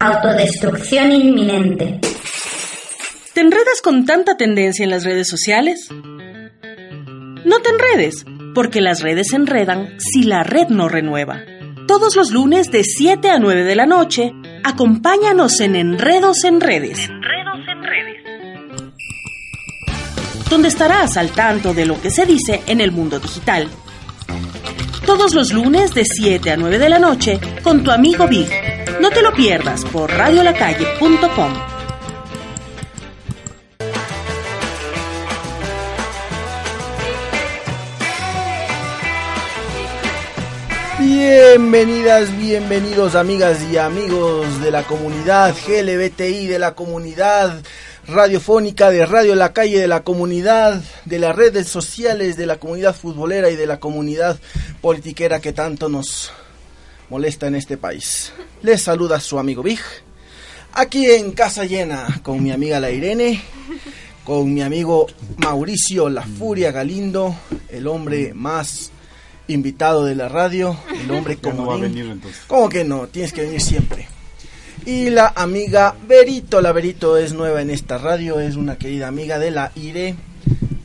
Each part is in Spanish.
Autodestrucción inminente. ¿Te enredas con tanta tendencia en las redes sociales? No te enredes, porque las redes se enredan si la red no renueva. Todos los lunes de 7 a 9 de la noche, acompáñanos en Enredos en Redes. Enredos en Redes. Donde estarás al tanto de lo que se dice en el mundo digital. Todos los lunes de 7 a 9 de la noche con tu amigo Big. No te lo pierdas por radiolacalle.com. Bienvenidas, bienvenidos amigas y amigos de la comunidad GLBTI, de la comunidad radiofónica, de Radio La Calle, de la comunidad, de las redes sociales, de la comunidad futbolera y de la comunidad politiquera que tanto nos molesta en este país. Les saluda su amigo Big, aquí en Casa Llena, con mi amiga la Irene, con mi amigo Mauricio La Furia Galindo, el hombre más invitado de la radio, el hombre como no va a venir entonces. ¿Cómo que no? Tienes que venir siempre. Y la amiga Berito, la Berito es nueva en esta radio, es una querida amiga de la IRE,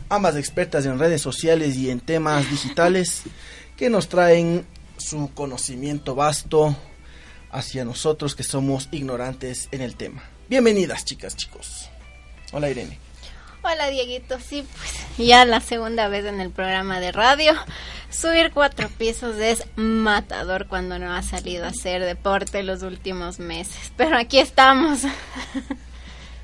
ambas expertas en redes sociales y en temas digitales que nos traen su conocimiento vasto hacia nosotros que somos ignorantes en el tema. Bienvenidas chicas, chicos. Hola Irene. Hola Dieguito, sí, pues ya la segunda vez en el programa de radio. Subir cuatro pisos es matador cuando no ha salido a hacer deporte los últimos meses. Pero aquí estamos.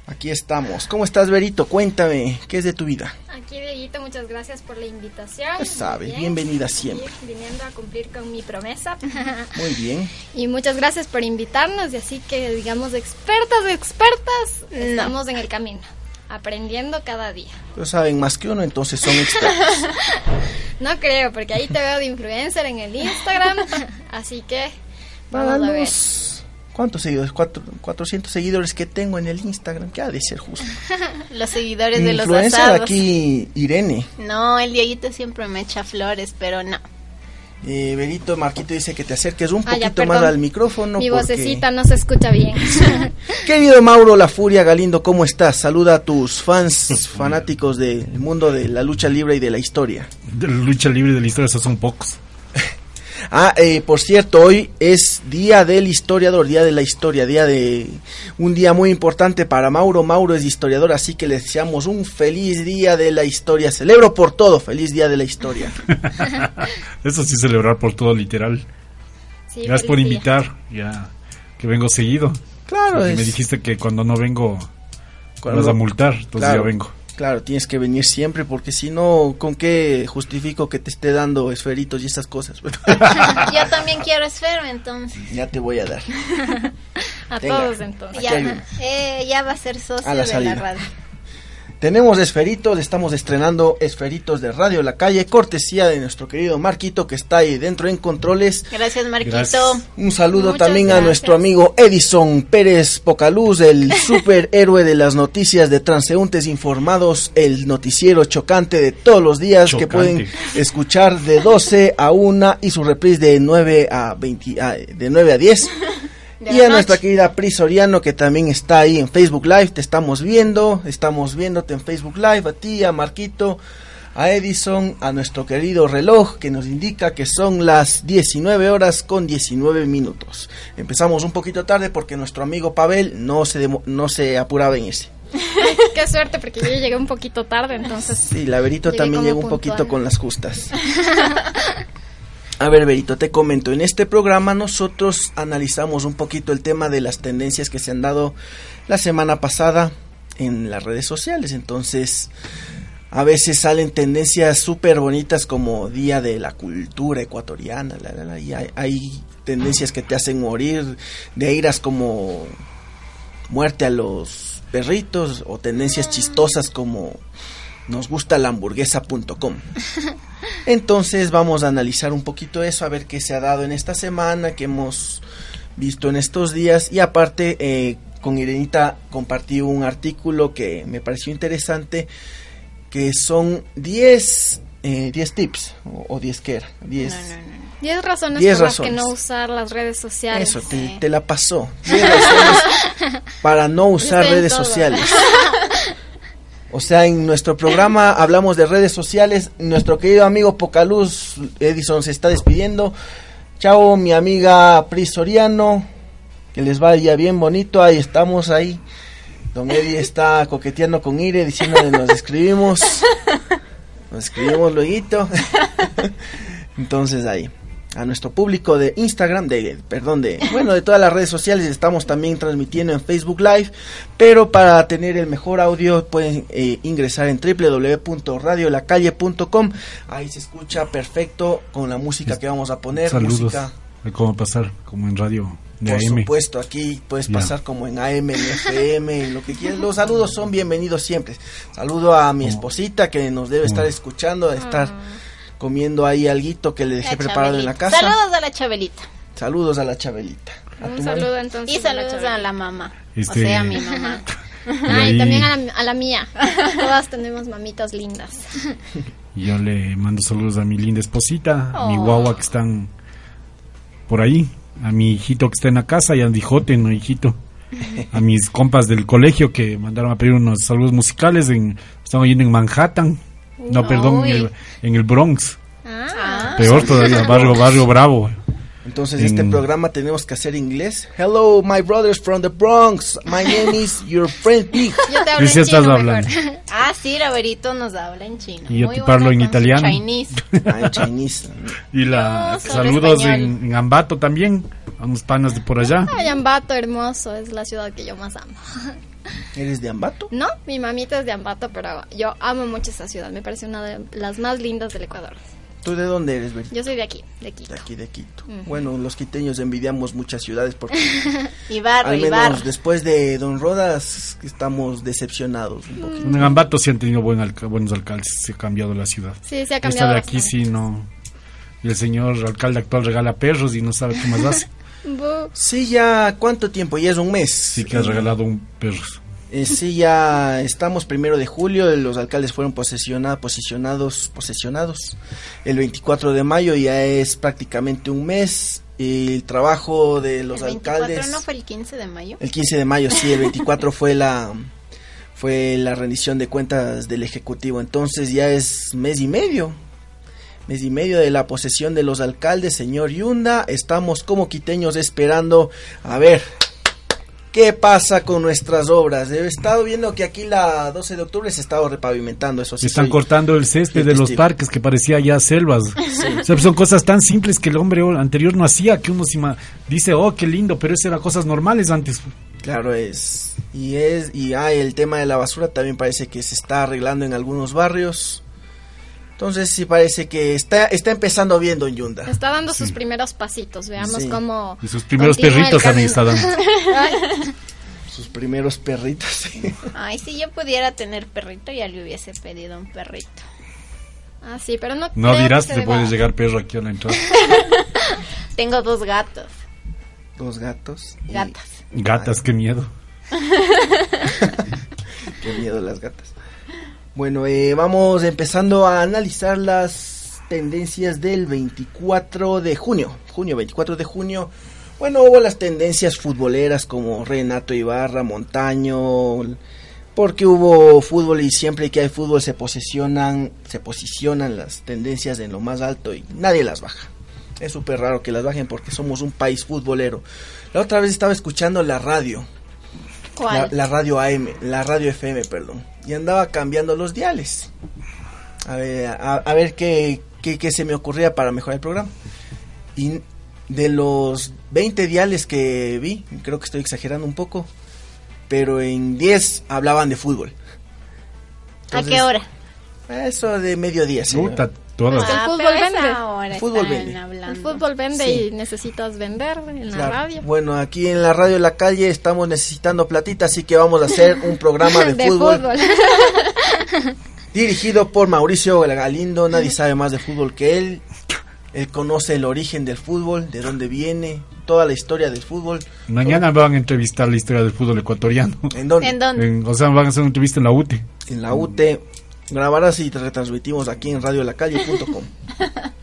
Aquí estamos. ¿Cómo estás, Berito? Cuéntame, ¿qué es de tu vida? Aquí, Dieguito, muchas gracias por la invitación. Ya sabes, bienvenida siempre. Viniendo a cumplir con mi promesa. Muy bien. Y muchas gracias por invitarnos. Y así que, digamos, expertas, expertas, estamos en el camino aprendiendo cada día. Pero saben más que uno, entonces son expertos. no creo, porque ahí te veo de influencer en el Instagram, así que vamos a ver. ¿Cuántos seguidores? Cuatro, 400 seguidores que tengo en el Instagram, que ha de ser justo. los seguidores de los asados. aquí, Irene. No, el Dieguito siempre me echa flores, pero no. Eh, Berito Marquito dice que te acerques un Ah, ya, poquito más perdón. al micrófono. Mi porque- vocecita no se escucha bien. Querido Mauro La Furia Galindo, ¿cómo estás? Saluda a tus fans fanáticos del mundo de la lucha libre y de la historia. De la lucha libre de la historia, esos son pocos. Ah, eh, por cierto, hoy es Día del Historiador, Día de la Historia, día de un día muy importante para Mauro. Mauro es historiador, así que le deseamos un feliz Día de la Historia. Celebro por todo, feliz Día de la Historia. Eso sí, celebrar por todo, literal. Sí, Gracias por invitar, ya que vengo seguido. Claro, es- me dijiste que cuando no vengo Cuando- vas a multar, entonces claro, ya vengo. Claro, tienes que venir siempre, porque si no, ¿con qué justifico que te esté dando esferitos y esas cosas? Yo también quiero esfero, entonces. ya te voy a dar. A Venga. todos entonces. Ya, eh, ya va a ser socio A la de la radio. Tenemos esferitos, estamos estrenando esferitos de Radio La Calle, cortesía de nuestro querido Marquito que está ahí dentro en controles. Gracias, Marquito. Gracias. Un saludo Muchas también a nuestro amigo Edison Pérez Pocaluz, el superhéroe de las noticias de transeúntes informados, el noticiero chocante de todos los días que pueden escuchar de 12 a 1 y su reprise de 9 a 20, a- de 9 a 10. De y a nuestra querida Pri Soriano que también está ahí en Facebook Live, te estamos viendo, estamos viéndote en Facebook Live, a ti, a Marquito, a Edison, a nuestro querido reloj que nos indica que son las 19 horas con 19 minutos. Empezamos un poquito tarde porque nuestro amigo Pavel no se, no se apuraba en ese. Qué suerte, porque yo llegué un poquito tarde, entonces. Sí, la Verito Llegué también llegó un poquito con las justas. A ver, Berito, te comento. En este programa nosotros analizamos un poquito el tema de las tendencias que se han dado la semana pasada en las redes sociales. Entonces, a veces salen tendencias súper bonitas como Día de la Cultura Ecuatoriana. la, la, la, y hay, hay tendencias que te hacen morir de iras como muerte a los perritos o tendencias chistosas como nos gusta la hamburguesa.com. Entonces vamos a analizar un poquito eso, a ver qué se ha dado en esta semana, qué hemos visto en estos días y aparte eh, con Irenita compartí un artículo que me pareció interesante que son 10 eh, 10 tips o, o 10 qué era 10 No, no, no. 10 razones Diez por las que razones. no usar las redes sociales. Eso, te, te la pasó. Diez razones para no usar redes todo. sociales. O sea, en nuestro programa hablamos de redes sociales. Nuestro querido amigo Pocaluz Edison se está despidiendo. Chao, mi amiga Pris Soriano. Que les vaya bien bonito. Ahí estamos ahí. Don Eddie está coqueteando con Ire, diciendo que nos escribimos. Nos escribimos luego. Entonces ahí. A nuestro público de Instagram, de, perdón, de, bueno, de todas las redes sociales, estamos también transmitiendo en Facebook Live, pero para tener el mejor audio pueden eh, ingresar en www.radiolacalle.com, ahí se escucha perfecto con la música que vamos a poner, Saludos. música, Hay como pasar, como en radio de por AM. supuesto, aquí puedes pasar como en AM, en FM, en lo que quieras. Los saludos son bienvenidos siempre. Saludo a mi Como- esposita que nos debe estar como- escuchando, de estar comiendo ahí alguito que le dejé La preparado en la casa. Saludos a la Chabelita. Saludos a la Chabelita. A Un mami. saludo entonces. Y saludos la a la mamá. Este- O sea, a mi mamá. Y Ah, y también a la, a la mía. Todas tenemos mamitas lindas. yo le mando saludos a mi linda esposita, a mi guagua que están por ahí, a mi hijito que está en la casa y a Dijote, no hijito. A mis compas del colegio que mandaron a pedir unos saludos musicales, en, estamos yendo en Manhattan, no, perdón, en el, en el Bronx, Ah, peor todavía, barrio, barrio bravo. Entonces, En- este programa tenemos que hacer inglés. Hello, my brothers from the Bronx. My name is your friend Pig. Yo te hablo en estás chino hablando. mejor. Ah, sí, Raverito nos habla en chino. Y yo Muy te parlo en italiano. Chinese. Ah, en Chinese. Y la No, saludos en, en Ambato también, a unos panas de por allá. Ay, Ambato, hermoso, es la ciudad que yo más amo. ¿Eres de Ambato? No, mi mamita es de Ambato, pero yo amo mucho esa ciudad. Me parece una de las más lindas del Ecuador. ¿Tú de dónde eres, Berito? Yo soy de aquí, de Quito. De aquí, de Quito. Bueno, los quiteños envidiamos muchas ciudades porque Y barro, al y barro. menos después de Don Rodas estamos decepcionados un poquito. En Ambato sí han tenido buen alca- buenos alcaldes, se ha cambiado la ciudad. Sí, se ha Esta cambiado. de aquí bastante. sí no. Y el señor alcalde actual regala perros y no sabe qué más hace. Sí, ya, ¿cuánto tiempo? Ya es un mes. Sí que ha regalado un perro. Eh, sí, ya estamos primero de julio, los alcaldes fueron posesiona- posicionados, posesionados el 24 de mayo, ya es prácticamente un mes. El trabajo de los ¿El 24 alcaldes... no fue el 15 de mayo? El 15 de mayo, sí, el 24 fue la fue la rendición de cuentas del ejecutivo, entonces ya es mes y medio. Mes y medio de la posesión de los alcaldes, señor Yunda, estamos como quiteños esperando a ver qué pasa con nuestras obras. He estado viendo que aquí la 12 de octubre se ha estado repavimentando, eso sí. Están soy- cortando el césped de los parques que parecía ya selvas. O sea, son cosas tan simples que el hombre anterior no hacía, que uno se dice, oh, qué lindo, pero eso eran cosas normales antes. Claro es. Y es y ah, el tema de la basura también parece que se está arreglando en algunos barrios. Entonces sí parece que está está empezando bien Don Yunda. Está dando sus primeros pasitos. Veamos Sí. cómo. Y sus primeros perritos también está dando. Ay, Sus primeros perritos. Ay, si yo pudiera tener perrito, ya le hubiese pedido un perrito. ah, sí, pero no. No creo dirás que que se puede deba. llegar perro aquí a la entrada. Tengo dos gatos. Dos gatos. y- Gatas. Gatas, qué miedo. Qué miedo las gatas. Bueno, eh, vamos empezando a analizar las tendencias del 24 de junio. Junio, 24 de junio. Bueno, hubo las tendencias futboleras como Renato Ibarra, Montaño, porque hubo fútbol y siempre que hay fútbol se posicionan, se posicionan las tendencias en lo más alto y nadie las baja. Es súper raro que las bajen porque somos un país futbolero. La otra vez estaba escuchando la radio, la, ¿Cuál? la radio AM, la radio FM, perdón. Y andaba cambiando los diales. A ver, a, a ver qué, qué, qué se me ocurría para mejorar el programa. Y de los 20 diales que vi, creo que estoy exagerando un poco, pero en 10 hablaban de fútbol. ¿A Entonces, qué hora? Eso de mediodía. Puta, todas. que el Ah, fútbol vende. El fútbol vende. El fútbol vende Sí. y necesitas vender en la Claro. radio. Bueno, aquí en la radio de la calle estamos necesitando platita, así que vamos a hacer un programa de, fútbol, dirigido por Mauricio Galindo. Nadie sabe más de fútbol que él. Él conoce el origen del fútbol, de dónde viene, toda la historia del fútbol. Mañana van a entrevistar la historia del fútbol ecuatoriano. ¿En dónde? ¿En dónde? En- o sea, van a hacer una entrevista en la UTE. En la UT. Grabarás y te retransmitimos aquí en radiolacalle.com.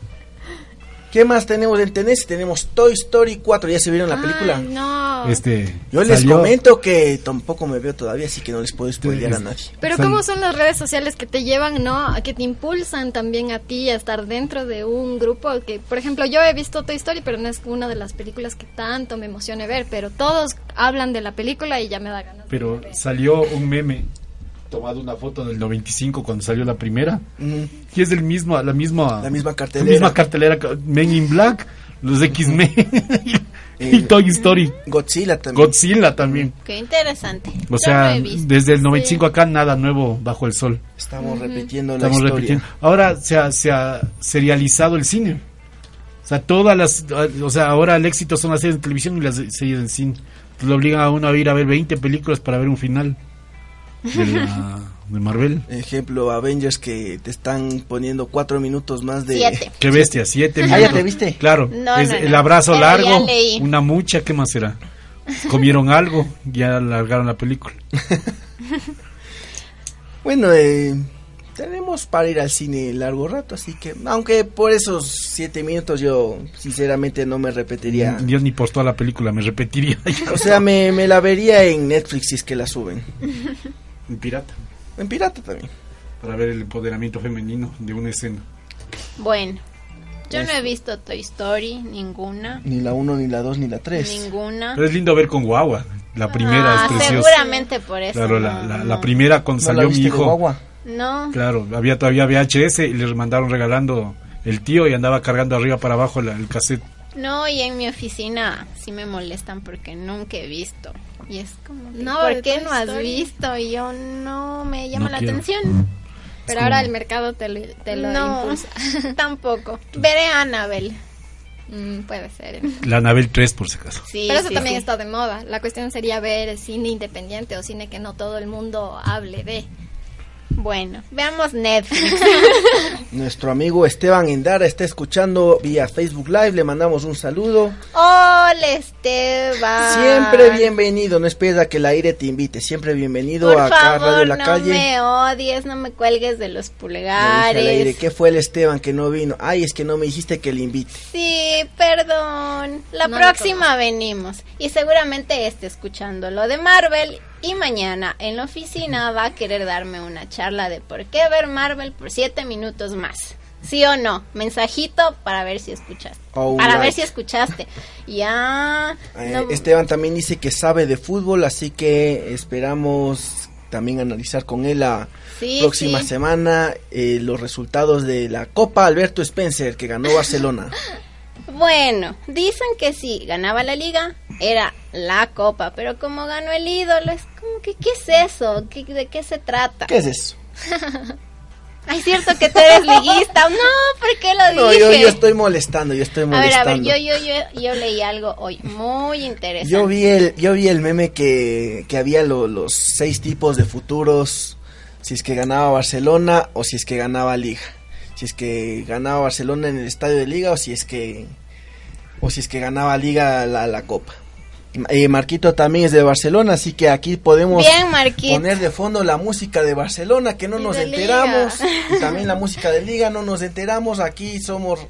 ¿Qué más tenemos en tenés? Tenemos Toy Story 4, ¿ya se vieron la Ay, película? no. Este, Yo les salió- comento que tampoco me veo todavía, así que no les puedo spoilear a nadie. Pero cómo son las redes sociales que te llevan, ¿no? A que te impulsan también a ti a estar dentro de un grupo que, por ejemplo, yo he visto Toy Story, pero no es una de las películas que tanto me emocione ver, pero todos hablan de la película y ya me da ganas. de Pero ver. salió un meme tomado una foto del 95 cuando salió la primera. Mm, y es del mismo la misma La misma la cartelera. misma cartelera Men in Black los X-Men y Eh, Toy Story. Godzilla también. Godzilla también. Qué interesante. o sea desde el 95 acá nada nuevo bajo el sol. Estamos repitiendo la estamos historia. repitiendo. Ahora se ha, se ha serializado el cine. O sea todas las o sea ahora el éxito son las series de televisión y las series en cine. Lo obligan a uno a ir a ver 20 películas para ver un final de, la- de Marvel Ejemplo, Avengers que te están poniendo cuatro minutos más de... Siete. Qué bestia, siete Ah, minutos. ¿ya te viste? Claro, No, es no, el abrazo largo, una mucha, ¿qué más será? Comieron algo, ya alargaron la película. Bueno, eh, tenemos para ir al cine largo rato, así que, aunque por esos siete minutos yo sinceramente no me repetiría. Dios ni por toda la película, me repetiría. O sea, me, me la vería en Netflix si es que la suben. En pirata, En pirata también. para ver el empoderamiento femenino de una escena. Bueno, yo no he visto Toy Story, ninguna. Ni la 1, ni la 2, ni la 3. Ninguna. Pero es lindo ver con guagua, la primera Ah, es preciosa. seguramente por eso. Claro, no, la, la, no. la primera cuando ¿No la salió mi de hijo. guagua? No. Claro, había todavía VHS y le mandaron regalando el tío y andaba cargando arriba para abajo la- el cassette. No, y en mi oficina sí me molestan porque nunca he visto. Y es como, que, No, ¿por qué no has Story. visto? Y yo no me llama No la quiero. atención. Pero ahora el mercado te lo, te lo no, impulsa. tampoco. Veré a Annabelle. Mm, puede ser. La Anabel 3 por si acaso. Sí, Pero eso sí, también sí. está de moda. La cuestión sería ver cine independiente o cine que no todo el mundo hable de. Bueno, veamos Netflix. Nuestro amigo Esteban Endara está escuchando vía Facebook Live, le mandamos un saludo. Hola, Esteban. Siempre bienvenido, no esperes a que el aire te invite, siempre bienvenido Por a acá Radio favor, La no Calle. me odies, no me cuelgues de los Le dije al aire, pulgares. ¿qué fue el Esteban que no vino? Ay, es que no me dijiste que le invite. Sí, perdón. La No próxima venimos. Y seguramente esté escuchando lo de Marvel. Y mañana en la oficina va a querer darme una charla de por qué ver Marvel por siete minutos más. ¿Sí o no? Mensajito para ver si escuchaste. Alright. Para ver si escuchaste. Ya. Eh, no- Esteban también dice que sabe de fútbol, así que esperamos también analizar con él la Sí, próxima sí. semana eh, los resultados de la Copa Alberto Spencer que ganó Barcelona. Bueno, dicen que si ganaba la liga era la copa, pero como ganó el ídolo, es como que, ¿qué es eso? ¿Qué- ¿De qué se trata? ¿Qué es eso? Ay, cierto que tú eres liguista. No, ¿por qué lo No, dije? yo, yo estoy molestando, yo estoy A ver, molestando. a ver, yo, yo, yo, yo leí algo hoy muy interesante. Yo vi el, yo vi el meme que, que había lo- los seis tipos de futuros, si es que ganaba Barcelona o si es que ganaba Liga. Si es que ganaba Barcelona en el estadio de Liga o si es que o si es que ganaba Liga la, la Copa. Eh, Marquito también es de Barcelona, así que aquí podemos Bien, poner de fondo la música de Barcelona, que no Y nos enteramos, Liga. y también la música de Liga, no nos enteramos, aquí somos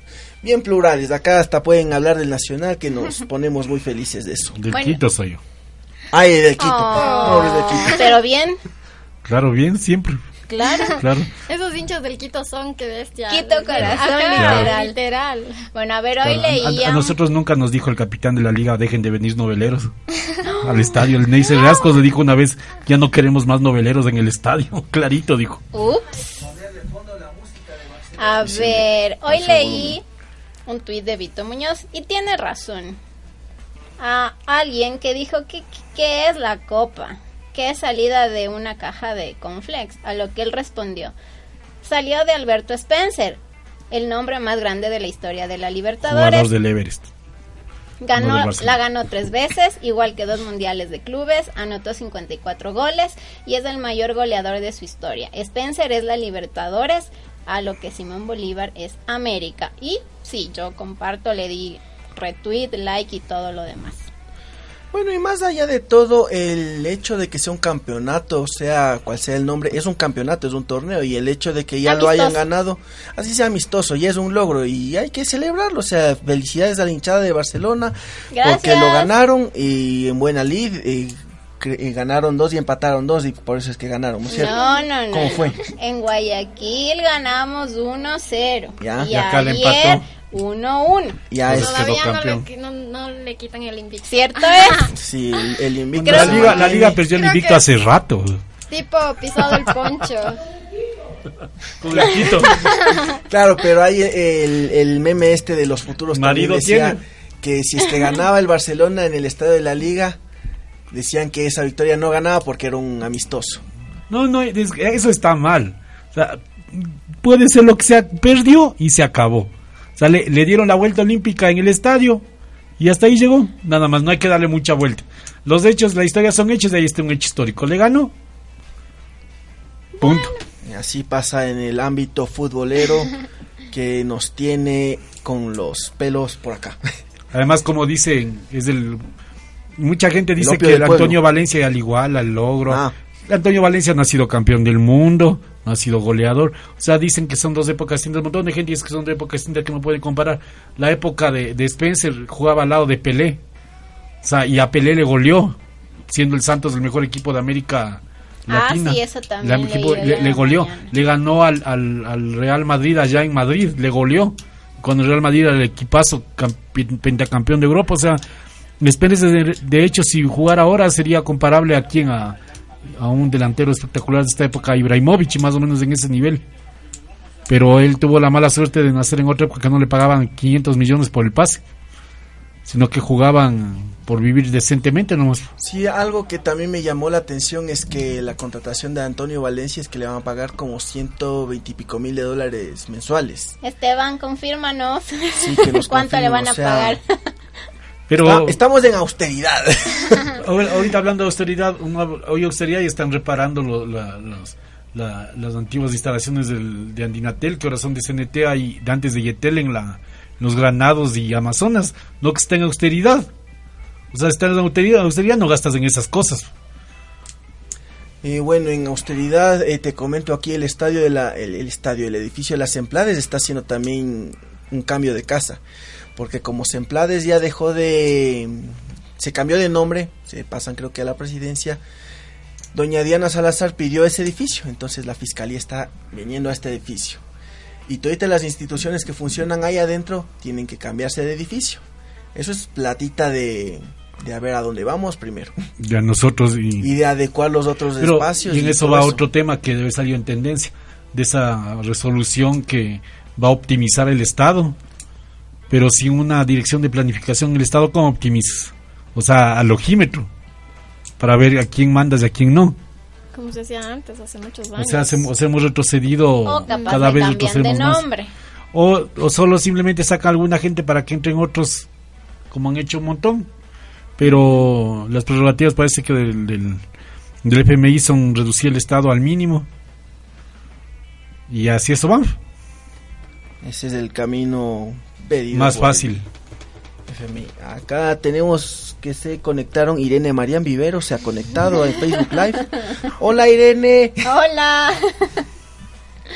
bien plurales, acá hasta pueden hablar del Nacional, que nos ponemos muy felices de eso. Del Bueno. Quito soy yo. Ay, de Quito. Oh, No, es de Quito. Pero bien, Claro, bien, siempre. Claro. Claro. Esos hinchas del Quito son que bestia. Quito corazón, Ajá, literal. literal. Bueno, a ver, hoy Claro, a- a, leía... a nosotros nunca nos dijo el capitán de la liga, dejen de venir noveleros al estadio. El Neisser Rascos le dijo una vez, ya no queremos más noveleros en el estadio. Clarito dijo. Ups. A ver, hoy leí un tuit de Vito Muñoz y tiene razón. A alguien que dijo que, que es la copa, que es salida de una caja de conflex, a lo que él respondió. Salió de Alberto Spencer, el nombre más grande de la historia de la Libertadores. Jugador del Everest. Ganó, la ganó tres veces, igual que dos mundiales de clubes, anotó 54 goles y es el mayor goleador de su historia. Spencer es la Libertadores, a lo que Simón Bolívar es América. Y sí, yo comparto, le di retweet, like y todo lo demás. Bueno, y más allá de todo, el hecho de que sea un campeonato, sea cual sea el nombre, es un campeonato, es un torneo, y el hecho de que ya lo hayan ganado, así sea amistoso, ya es un logro, y hay que celebrarlo. O sea, felicidades a la hinchada de Barcelona, porque lo ganaron, y en buena lid, y ganaron dos y empataron dos y por eso es que ganaron, ¿no No, no, no. ¿Cómo fue? En Guayaquil ganamos 1-0. ¿Ya? Y, acá le empató. 1-1. Ya es Todavía no le, no, no le, quitan el invicto. ¿Cierto es? Sí, el, invicto. La liga, la liga perdió el invicto hace rato. Tipo pisado el poncho. claro, pero hay el, el, meme este de los futuros Marido decía que si es que ganaba el Barcelona en el estadio de la liga, decían que esa victoria no ganaba porque era un amistoso. No, no, eso está mal. O sea, puede ser lo que sea, perdió y se acabó. O sea, le, dieron la vuelta olímpica en el estadio y hasta ahí llegó. Nada más, no hay que darle mucha vuelta. Los hechos, la historia son hechos, ahí está un hecho histórico. Le ganó. Punto. Así pasa en el ámbito futbolero que nos tiene con los pelos por acá. Además, como dicen, es el mucha gente dice que el Antonio Valencia al igual al logro. Ah. Antonio Valencia no ha sido campeón del mundo, no ha sido goleador. O sea, dicen que son dos épocas distintas. Un montón de gente dice que son dos épocas distintas que no pueden comparar. La época de, Spencer jugaba al lado de Pelé. O sea, y a Pelé le goleó, siendo el Santos el mejor equipo de América Latina. Ah, sí, eso también. le, goleó. Le ganó al, al, Real Madrid allá en Madrid, le goleó. Cuando el Real Madrid era el equipazo pentacampeón de Europa. O sea, Spencer, de, de hecho, si jugara ahora sería comparable a quien a a un delantero espectacular de esta época, Ibrahimovic, más o menos en ese nivel. Pero él tuvo la mala suerte de nacer en otra época que no le pagaban 500 millones por el pase, sino que jugaban por vivir decentemente nomás. Sí, algo que también me llamó la atención es que la contratación de Antonio Valencia es que le van a pagar como 120 y pico mil de dólares mensuales. Esteban, confírmanos. ¿Cuánto le van a pagar? Pero estamos en austeridad. ahorita hablando de austeridad, hoy austeridad y están reparando las antiguas instalaciones de Andinatel, que ahora son de CNT, y de antes de Yetel en la, los Granados y Amazonas. No que estén en austeridad. O sea, están en austeridad, austeridad no gastas en esas cosas. y bueno, en austeridad eh, te comento aquí el estadio de la, el, el, estadio, el edificio de las Emplades está haciendo también un cambio de casa porque como Semplades ya dejó de... se cambió de nombre, se pasan creo que a la presidencia, doña Diana Salazar pidió ese edificio, entonces la fiscalía está viniendo a este edificio. Y todas las instituciones que funcionan ahí adentro tienen que cambiarse de edificio. Eso es platita de, de a ver a dónde vamos primero. Ya nosotros y, de adecuar los otros espacios. Y en eso va otro tema que debe salir en tendencia, de esa resolución que va a optimizar el Estado pero sin una dirección de planificación el Estado, ¿cómo optimizas? O sea, al ojímetro, para ver a quién mandas y a quién no. Como se hacía antes, hace muchos años. O sea, hemos retrocedido, cada vez retrocedemos más. O, o solo simplemente saca alguna gente para que entren otros, como han hecho un montón. Pero las prerrogativas parece que del, del, del FMI son reducir el Estado al mínimo. Y así eso va. Ese es el camino más fácil. Acá tenemos que se conectaron. Irene Marian Vivero se ha conectado en Facebook Live. Hola Irene. Hola.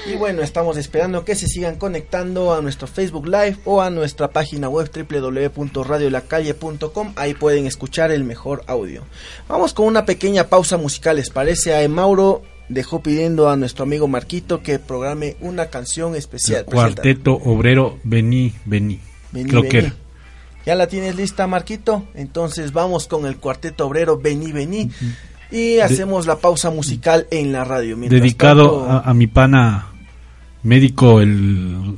Y bueno, estamos esperando que se sigan conectando a nuestro Facebook Live o a nuestra página web www.radiolacalle.com. Ahí pueden escuchar el mejor audio. Vamos con una pequeña pausa musical. ¿Les parece? A Mauro dejó pidiendo a nuestro amigo Marquito que programe una canción especial. cuarteto Obrero Vení, Vení. Creo que ¿Ya la tienes lista, Marquito? Entonces vamos con el Cuarteto Obrero Vení, Vení. Y hacemos la pausa musical en la radio. dedicado a, mi pana médico, el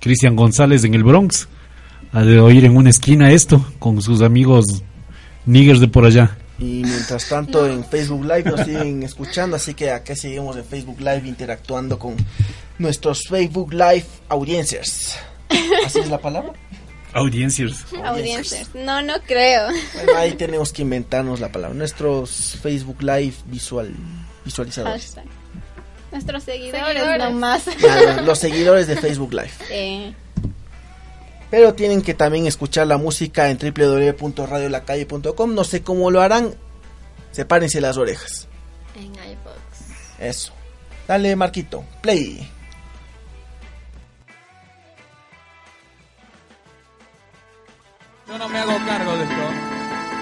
Cristian González en el Bronx. A de oír en una esquina esto con sus amigos niggers de por allá. Y mientras tanto en Facebook Live nos siguen escuchando, así que acá seguimos en Facebook Live interactuando con nuestros Facebook Live audiencias. ¿Así es la palabra? Audiencias. Audiencias. No, no creo. ahí tenemos que inventarnos la palabra. Nuestros Facebook Live visual visualizadores. Nuestros seguidores, nomás. los seguidores de Facebook Live. Pero tienen que también escuchar la música en www.radiolacalle.com. No sé cómo lo harán. Sepárense las orejas. En iVoox. Eso. Dale, Marquito. Play. Yo no me hago cargo de esto.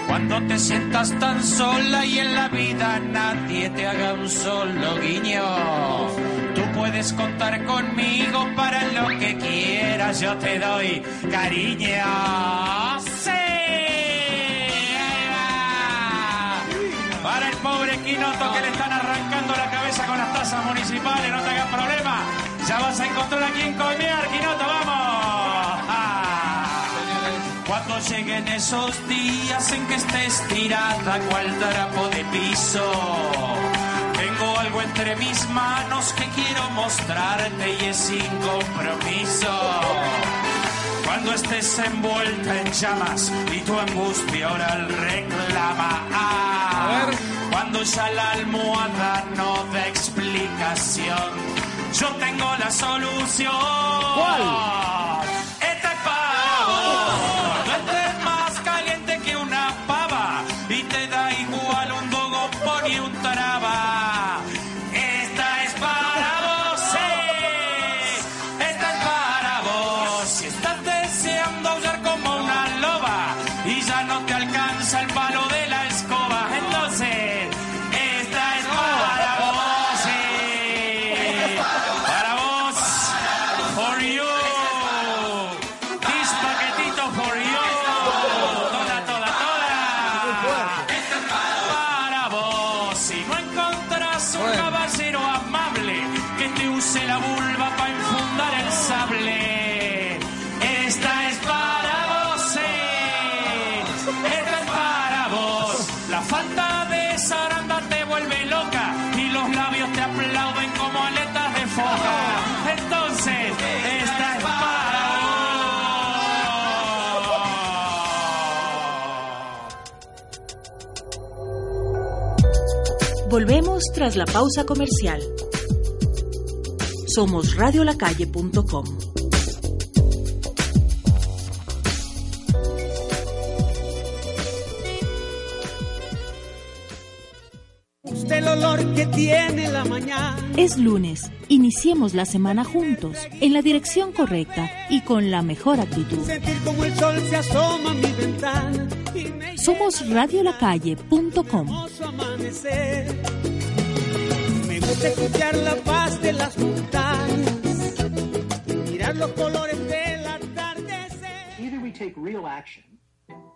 Cuando te sientas tan sola y en la vida nadie te haga un solo guiño, puedes contar conmigo para lo que quieras, yo te doy cariño. ¡Sí! Para el pobre Quinoto que le están arrancando la cabeza con las tasas municipales, no te hagas problema. Ya vas a encontrar a quien comer, Quinoto, vamos. Ah. Cuando lleguen esos días en que estés tirada cual trapo de piso, tengo algo entre mis manos que quiero mostrarte y es sin compromiso. Cuando estés envuelta en llamas y tu angustia oral reclama. Ah, cuando ya la almohada no da explicación, yo tengo la solución. Esta tras la pausa comercial. Somos radiolacalle.com. Usted el olor que tiene la mañana. Es lunes. Iniciemos la semana juntos, en la dirección correcta y con la mejor actitud. Sentir como el sol se asoma a mi ventana. Somos radiolacalle.com. gusta escuchar la paz de las montañas. Mirar los colores del atardecer. Either we take real action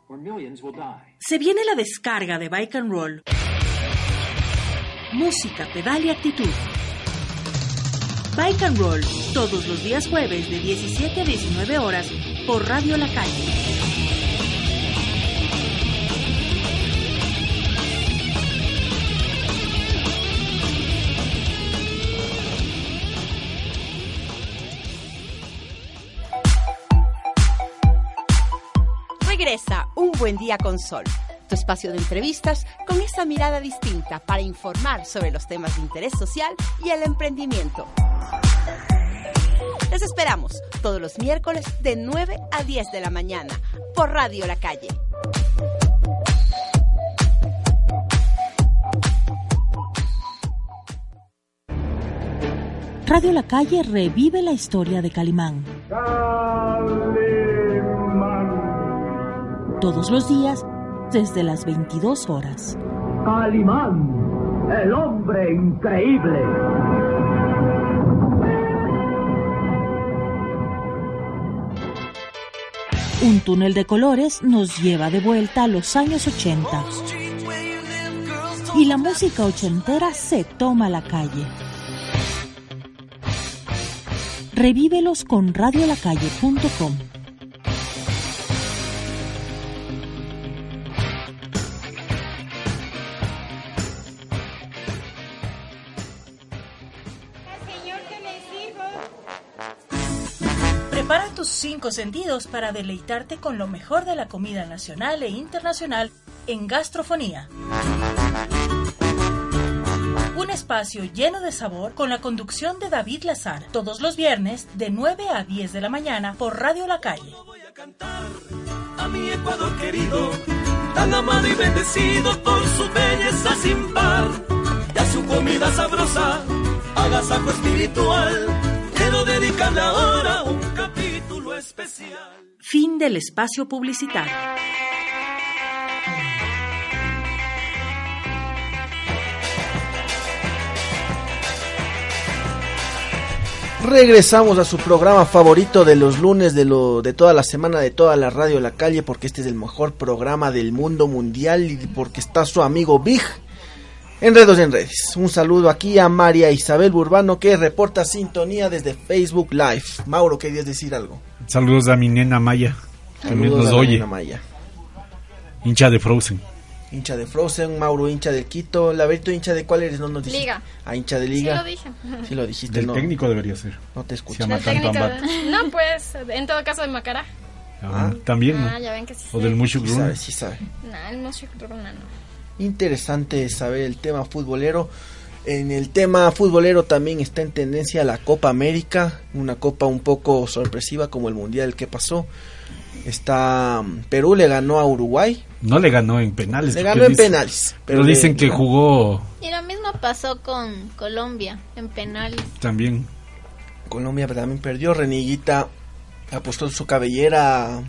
or millions will die. Se viene la descarga de Bike and Roll. Música, pedal y actitud. Bike and Roll, todos los días jueves de 17 a 19 horas por Radio La Calle. Un Buen Día con Sol, tu espacio de entrevistas con esa mirada distinta para informar sobre los temas de interés social y el emprendimiento. Les esperamos todos los miércoles de 9 a 10 de la mañana por Radio La Calle. Radio La Calle revive la historia de Calimán. Todos los días desde las 22 horas. Calimán, el hombre increíble. Un túnel de colores nos lleva de vuelta a los años 80. Y la música ochentera se toma la calle. Revívelos con radiolacalle.com. cinco sentidos para deleitarte con lo mejor de la comida nacional e internacional en gastrofonía. Un espacio lleno de sabor con la conducción de David Lazar, todos los viernes de 9 a 10 de la mañana por Radio La Calle. a mi Ecuador querido, tan amado y bendecido por su belleza sin par, y a su comida sabrosa, agasajo espiritual, quiero dedicarle ahora un capítulo especial. Fin del espacio publicitario. Regresamos a su programa favorito de los lunes de lo de toda la semana de toda la radio de la calle porque este es el mejor programa del mundo mundial y porque está su amigo Big Enredos en redes. Un saludo aquí a María Isabel Burbano que reporta sintonía desde Facebook Live. Mauro, ¿querías decir algo? Saludos a mi nena Maya, Saludos nos a la oye, nena Maya. hincha de Frozen. Hincha de Frozen, Mauro hincha del Quito, Laberito hincha de cuál eres, no nos dice. Liga. Ah, hincha de Sí Liga. lo dije. Sí lo dijiste, Del no. técnico debería ser. No te Se escucho. llama tanto No, pues, en todo caso de Macará. Ah, También, ¿no? Ah, ya ven que sí O del Mushuk Sí sabe, sí sabe. Nah, el Mushuk Runa no. Interesante saber el tema futbolero. En el tema futbolero también está en tendencia la Copa América, una copa un poco sorpresiva como el Mundial que pasó. Está mm, Perú le ganó a Uruguay, No le ganó en penales. le ganó en dice- penales, Pero dicen que jugó Y lo mismo pasó con Colombia en penales. también. Colombia también perdió, Reniguita apostó su cabellera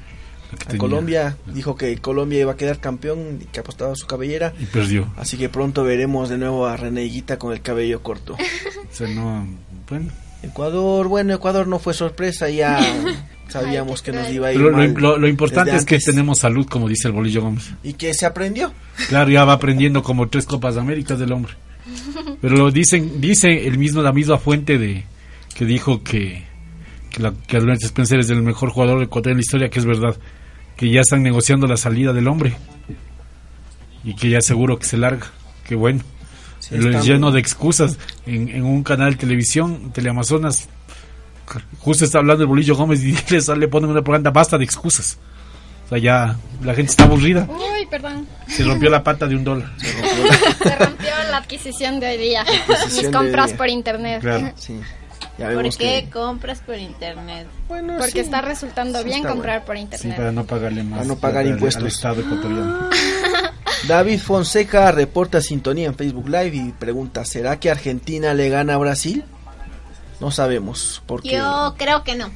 a tenía. Colombia, dijo que Colombia iba a quedar campeón y que apostaba su cabellera. Y perdió. Así que pronto veremos de nuevo a Reneguita con el cabello corto. O sea, no. Bueno. Ecuador, bueno, Ecuador no fue sorpresa, ya sabíamos que nos iba a ir Pero lo, mal lo- lo importante es que tenemos salud, como dice el Bolillo Gómez. y que se aprendió. Claro, ya va aprendiendo como tres Copas de América del hombre. Pero lo dicen, dice el mismo, la misma fuente de que dijo que, que, la, que Spencer es el mejor jugador de Ecuador en la historia, que es verdad, que ya están negociando la salida del hombre y que ya seguro que se larga. Que bueno, Sí, Lo lleno de excusas en, en un canal de televisión, Teleamazonas. Justo está hablando el Bolillo Gómez y le, sale- le ponen una propaganda, basta de excusas. O sea, ya la gente está aburrida. Uy, perdón. Se rompió la pata de un dólar. Se rompió la adquisición de hoy día. Mis compras por internet. Claro. Sí. Ya ¿Por qué que compras por internet? bueno, Porque sí. está resultando Sí, bien está comprar por Sí, internet. para no pagarle más. Para no pagar impuestos. Al Estado ecuatoriano. David Fonseca reporta sintonía en Facebook Live y pregunta, ¿será que Argentina le gana a Brasil? No sabemos, porque Yo creo que no.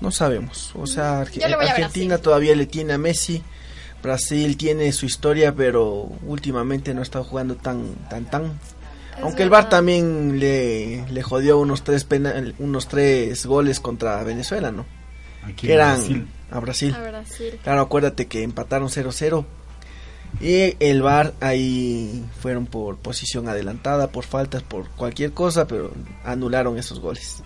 no sabemos. O sea, Arge- Argentina todavía le tiene a Messi, Brasil tiene su historia, pero últimamente no ha estado jugando tan tan tan. Aunque el VAR también le, le jodió unos tres penal, unos tres goles contra Venezuela, ¿no? Aquí Que eran Brasil. a Brasil. A Brasil. Claro, acuérdate que empataron 0-0. Y el VAR ahí fueron por posición adelantada, por faltas, por cualquier cosa, pero anularon esos goles.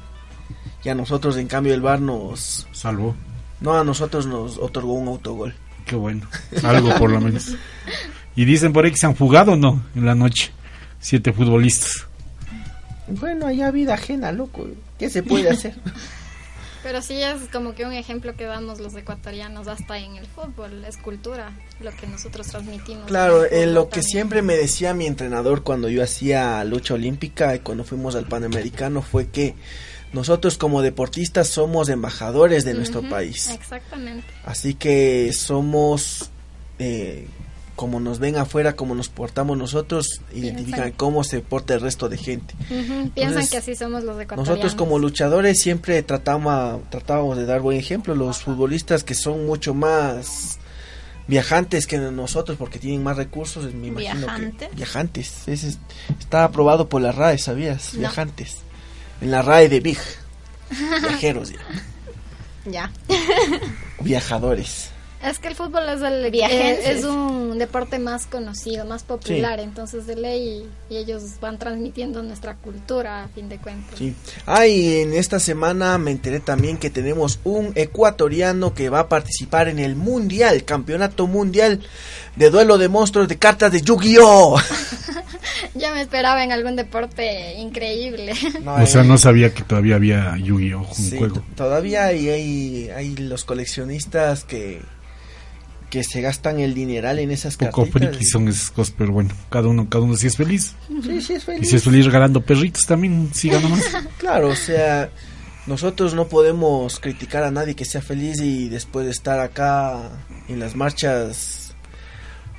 Y a nosotros, en cambio, el VAR nos... Salvó. No, a nosotros nos otorgó un autogol. Qué bueno. Algo por lo menos. Y dicen por ahí que se han fugado, ¿no? En la noche. Siete futbolistas. Bueno, allá vida ajena, loco. ¿Qué se puede hacer? Pero sí es como que un ejemplo que damos los ecuatorianos hasta en el fútbol, es cultura, lo que nosotros transmitimos. Claro, fútbol lo que siempre me decía mi entrenador cuando yo hacía lucha olímpica y cuando fuimos al Panamericano fue que nosotros como deportistas somos embajadores de nuestro país. Exactamente. Así que somos, eh, como nos ven afuera, como nos portamos nosotros, identifican cómo se porta el resto de gente. Piensan Entonces, que así somos los ecuatorianos. Nosotros como luchadores siempre tratamos, tratábamos de dar buen ejemplo. Los futbolistas que son mucho más viajantes que nosotros porque tienen más recursos, me imagino ¿Viajantes? que viajantes. Es- está aprobado por la RAE, ¿sabías? No. Viajantes. En la RAE de Big. Viajeros, ya. Ya. viajadores. Es que el fútbol es, el, eh, es un deporte más conocido, más popular, entonces de ley y ellos van transmitiendo nuestra cultura a fin de cuentas. Sí. Ah, y en esta semana me enteré también que tenemos un ecuatoriano que va a participar en el Mundial, Campeonato Mundial de Duelo de Monstruos de Cartas de Yu-Gi-Oh! Ya me esperaba en algún deporte increíble. No, O sea, eh, no sabía que todavía había Yu-Gi-Oh! un sí, juego. todavía hay, hay, hay los coleccionistas que, que se gastan el dineral en esas Poco cartitas. friki son esas cosas, pero bueno, cada uno, cada uno si es feliz. Sí, sí, es Y feliz. si es feliz regalando perritos también, siga nomás. Claro, o sea, nosotros no podemos criticar a nadie que sea feliz y después de estar acá en las marchas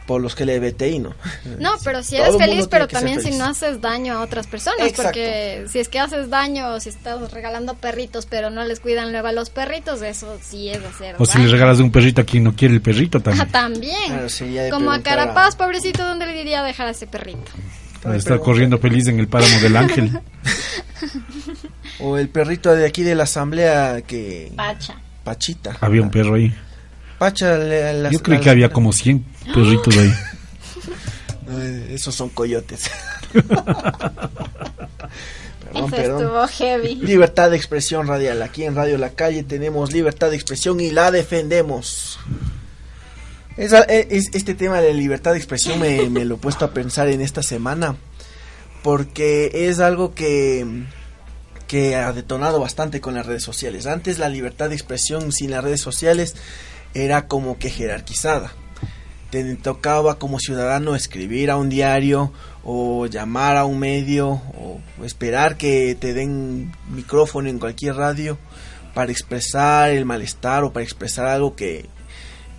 por los que LGBTI, ¿no? No, pero si eres feliz, pero también si no haces daño a otras personas, Exacto. porque si es que haces daño, si estás regalando perritos, pero no les cuidan luego a los perritos, eso sí es hacer O si le regalas un perrito a quien no quiere el perrito Ah, también. también. Claro, de Como a- Carapaz, pobrecito, ¿dónde le diría dejar a ese perrito? Para estar corriendo feliz en el páramo del ángel. O el perrito de aquí de la asamblea que... Pacha. Pachita. Había un perro ahí. Pacha, Yo creí que había como 100 perritos ahí. Eh, Esos son coyotes. Eso Perdón, estuvo heavy. Libertad de expresión radial. Aquí en Radio La Calle tenemos libertad de expresión y la defendemos. Esa- e- es- este tema de libertad de expresión me, me lo he puesto a pensar en esta semana porque es algo que, que ha detonado bastante con las redes sociales. Antes la libertad de expresión sin las redes sociales era como que jerarquizada. Te tocaba como ciudadano escribir a un diario o llamar a un medio o esperar que te den micrófono en cualquier radio para expresar el malestar o para expresar algo que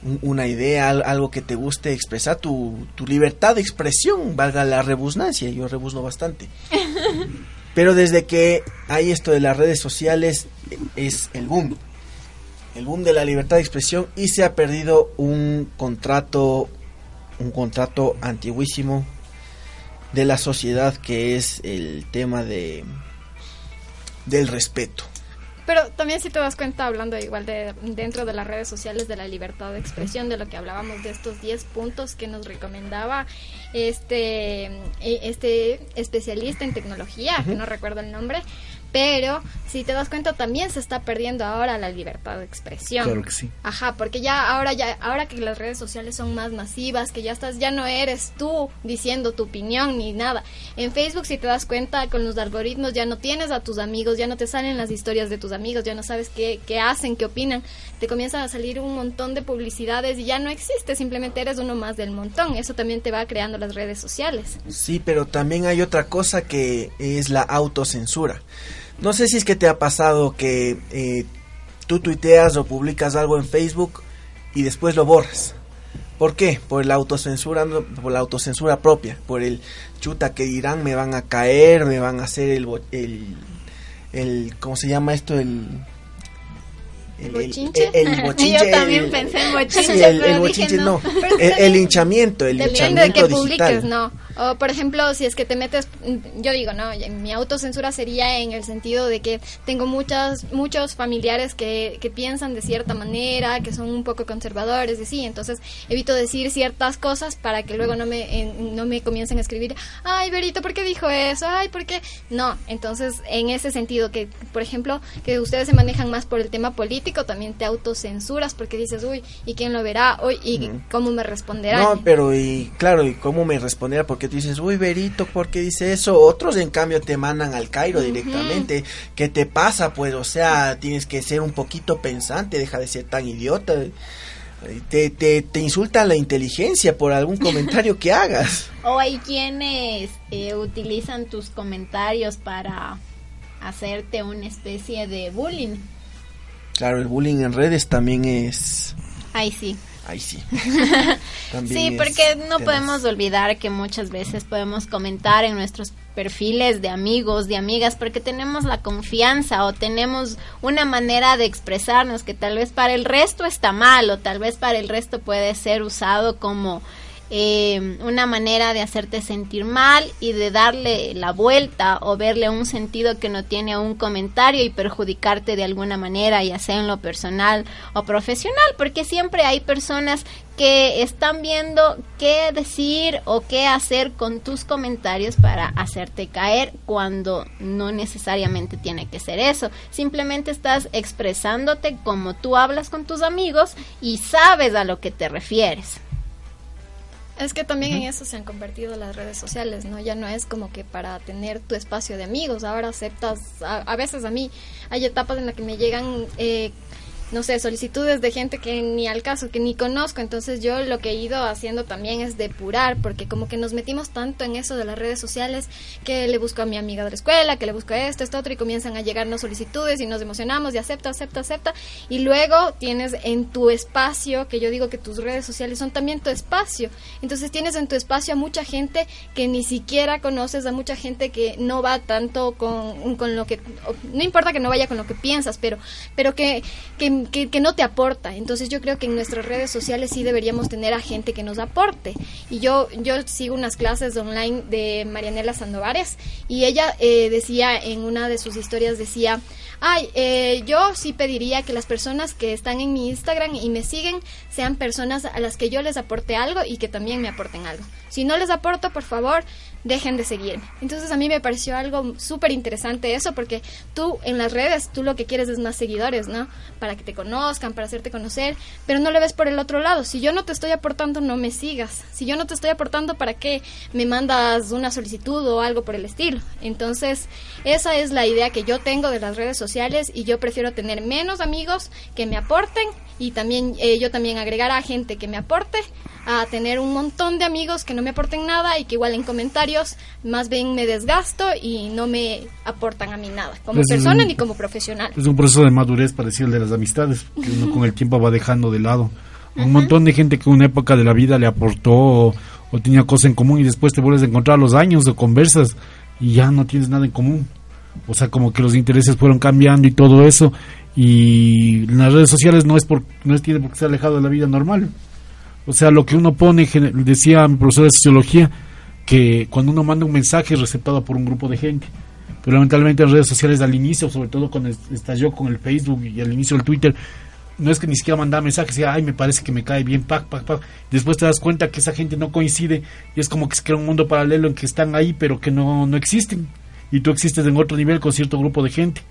un- una idea, al- algo que te guste, expresar tu, tu libertad de expresión, valga la rebusnancia, yo rebuzno bastante. Pero desde que hay esto de las redes sociales es el boom. El boom de la libertad de expresión y se ha perdido un contrato un contrato antiguísimo de la sociedad que es el tema de del respeto. Pero también si te das cuenta, hablando igual de dentro de las redes sociales de la libertad de expresión, de lo que hablábamos de estos 10 puntos que nos recomendaba este, eh, este especialista en tecnología, que no recuerdo el nombre, pero si te das cuenta también se está perdiendo ahora la libertad de expresión. Claro que sí. Ajá, porque ya ahora ya ahora que las redes sociales son más masivas, que ya estás ya no eres tú diciendo tu opinión ni nada. En Facebook si te das cuenta con los algoritmos ya no tienes a tus amigos, ya no te salen las historias de tus amigos, ya no sabes qué, qué hacen, qué opinan. Te comienzan a salir un montón de publicidades y ya no existe, simplemente eres uno más del montón. Eso también te va creando las redes sociales. Sí, pero también hay otra cosa que es la autocensura. No sé si es que te ha pasado que eh, tú tuiteas o publicas algo en Facebook y después lo borras. ¿Por qué? Por la autocensura, por la autocensura propia, por el chuta que dirán, me van a caer, me van a hacer el, el, el ¿cómo se llama esto? El, el, el- ¿Bochinche? el- el bochinche, Yo también el- pensé en bochinche, sí, el, pero bochinche dije no. no, el, también- el Depende de linchamiento que digital. publiques, no. O por ejemplo, si es que te metes, yo digo, no, mi autocensura sería en el sentido de que tengo muchas, muchos familiares que, que piensan de cierta manera, que son un poco conservadores, y sí, entonces evito decir ciertas cosas para que luego no me, en- no me comiencen a escribir, ay, Berito, ¿por qué dijo eso? Ay, ¿por qué? No, entonces en ese sentido que, por ejemplo, que ustedes se manejan más por el tema político, también te autocensuras porque dices, uy, ¿y quién lo verá? Uy, ¿y cómo me responderán? No, pero y claro, ¿y cómo me responderá? Porque tú dices, uy, Berito, ¿por qué dice eso? Otros, en cambio, te mandan al Cairo directamente. ¿Qué te pasa? Pues, o sea, tienes que ser un poquito pensante, deja de ser tan idiota. Te, te, te insulta la inteligencia por algún comentario que hagas. O hay quienes eh, utilizan tus comentarios para hacerte una especie de bullying. Claro, el bullying en redes también es... Ahí sí. Ahí sí. Sí, porque no tenaz. podemos olvidar que muchas veces podemos comentar en nuestros perfiles de amigos, de amigas, porque tenemos la confianza o tenemos una manera de expresarnos que tal vez para el resto está mal o tal vez para el resto puede ser usado como eh, una manera de hacerte sentir mal y de darle la vuelta o verle un sentido que no tiene un comentario y perjudicarte de alguna manera, ya sea en lo personal o profesional, porque siempre hay personas que están viendo qué decir o qué hacer con tus comentarios para hacerte caer cuando no necesariamente tiene que ser eso. Simplemente estás expresándote como tú hablas con tus amigos y sabes a lo que te refieres. Es que también en eso se han convertido las redes sociales, ¿no? Ya no es como que para tener tu espacio de amigos, ahora aceptas, a, a veces a mí hay etapas en las que me llegan eh, no sé, solicitudes de gente que ni al caso, que ni conozco. Entonces yo lo que he ido haciendo también es depurar, porque como que nos metimos tanto en eso de las redes sociales, que le busco a mi amiga de la escuela, que le busco esto, esto, otro, y comienzan a llegarnos solicitudes y nos emocionamos y acepta, acepta, acepta. Y luego tienes en tu espacio, que yo digo que tus redes sociales son también tu espacio. Entonces tienes en tu espacio a mucha gente que ni siquiera conoces, a mucha gente que no va tanto con, con lo que, no importa que no vaya con lo que piensas, pero, pero que, que, no te aporta. Entonces yo creo que en nuestras redes sociales sí deberíamos tener a gente que nos aporte. Y yo, yo sigo unas clases online de Marianela Sandovares y ella eh, decía en una de sus historias, decía, ay, eh, yo sí pediría que las personas que están en mi Instagram y me siguen sean personas a las que yo les aporte algo y que también me aporten algo. Si no les aporto, por favor, dejen de seguirme. Entonces a mí me pareció algo súper interesante eso, porque tú en las redes, tú lo que quieres es más seguidores, ¿no? Para que te conozcan, para hacerte conocer, pero no lo ves por el otro lado. Si yo no te estoy aportando, no me sigas. Si yo no te estoy aportando, ¿para qué me mandas una solicitud o algo por el estilo? Entonces, esa es la idea que yo tengo de las redes sociales y yo prefiero tener menos amigos que me aporten y también eh, yo también agregar a gente que me aporte a tener un montón de amigos que no me aporten nada y que igual en comentarios más bien me desgasto y no me aportan a mí nada, como es persona un- ni como profesional. Es un proceso de madurez parecido al de las amistades, que uno con el tiempo va dejando de lado. Un montón de gente que en una época de la vida le aportó o, o tenía cosas en común y después te vuelves a encontrar a los años o conversas y ya no tienes nada en común. O sea, como que los intereses fueron cambiando y todo eso. Y las redes sociales no es por, no es, tiene por qué estar alejado de la vida normal. O sea, lo que uno pone, decía mi profesor de sociología, que cuando uno manda un mensaje es receptado por un grupo de gente. Pero lamentablemente en redes sociales al inicio, sobre todo cuando es- estalló con el Facebook y al inicio del Twitter, no es que ni siquiera mandaba mensajes, decía, ay, me parece que me cae bien, pac, pac, pac. Después te das cuenta que esa gente no coincide y es como que se crea un mundo paralelo en que están ahí, pero que no, no existen. Y tú existes en otro nivel con cierto grupo de gente.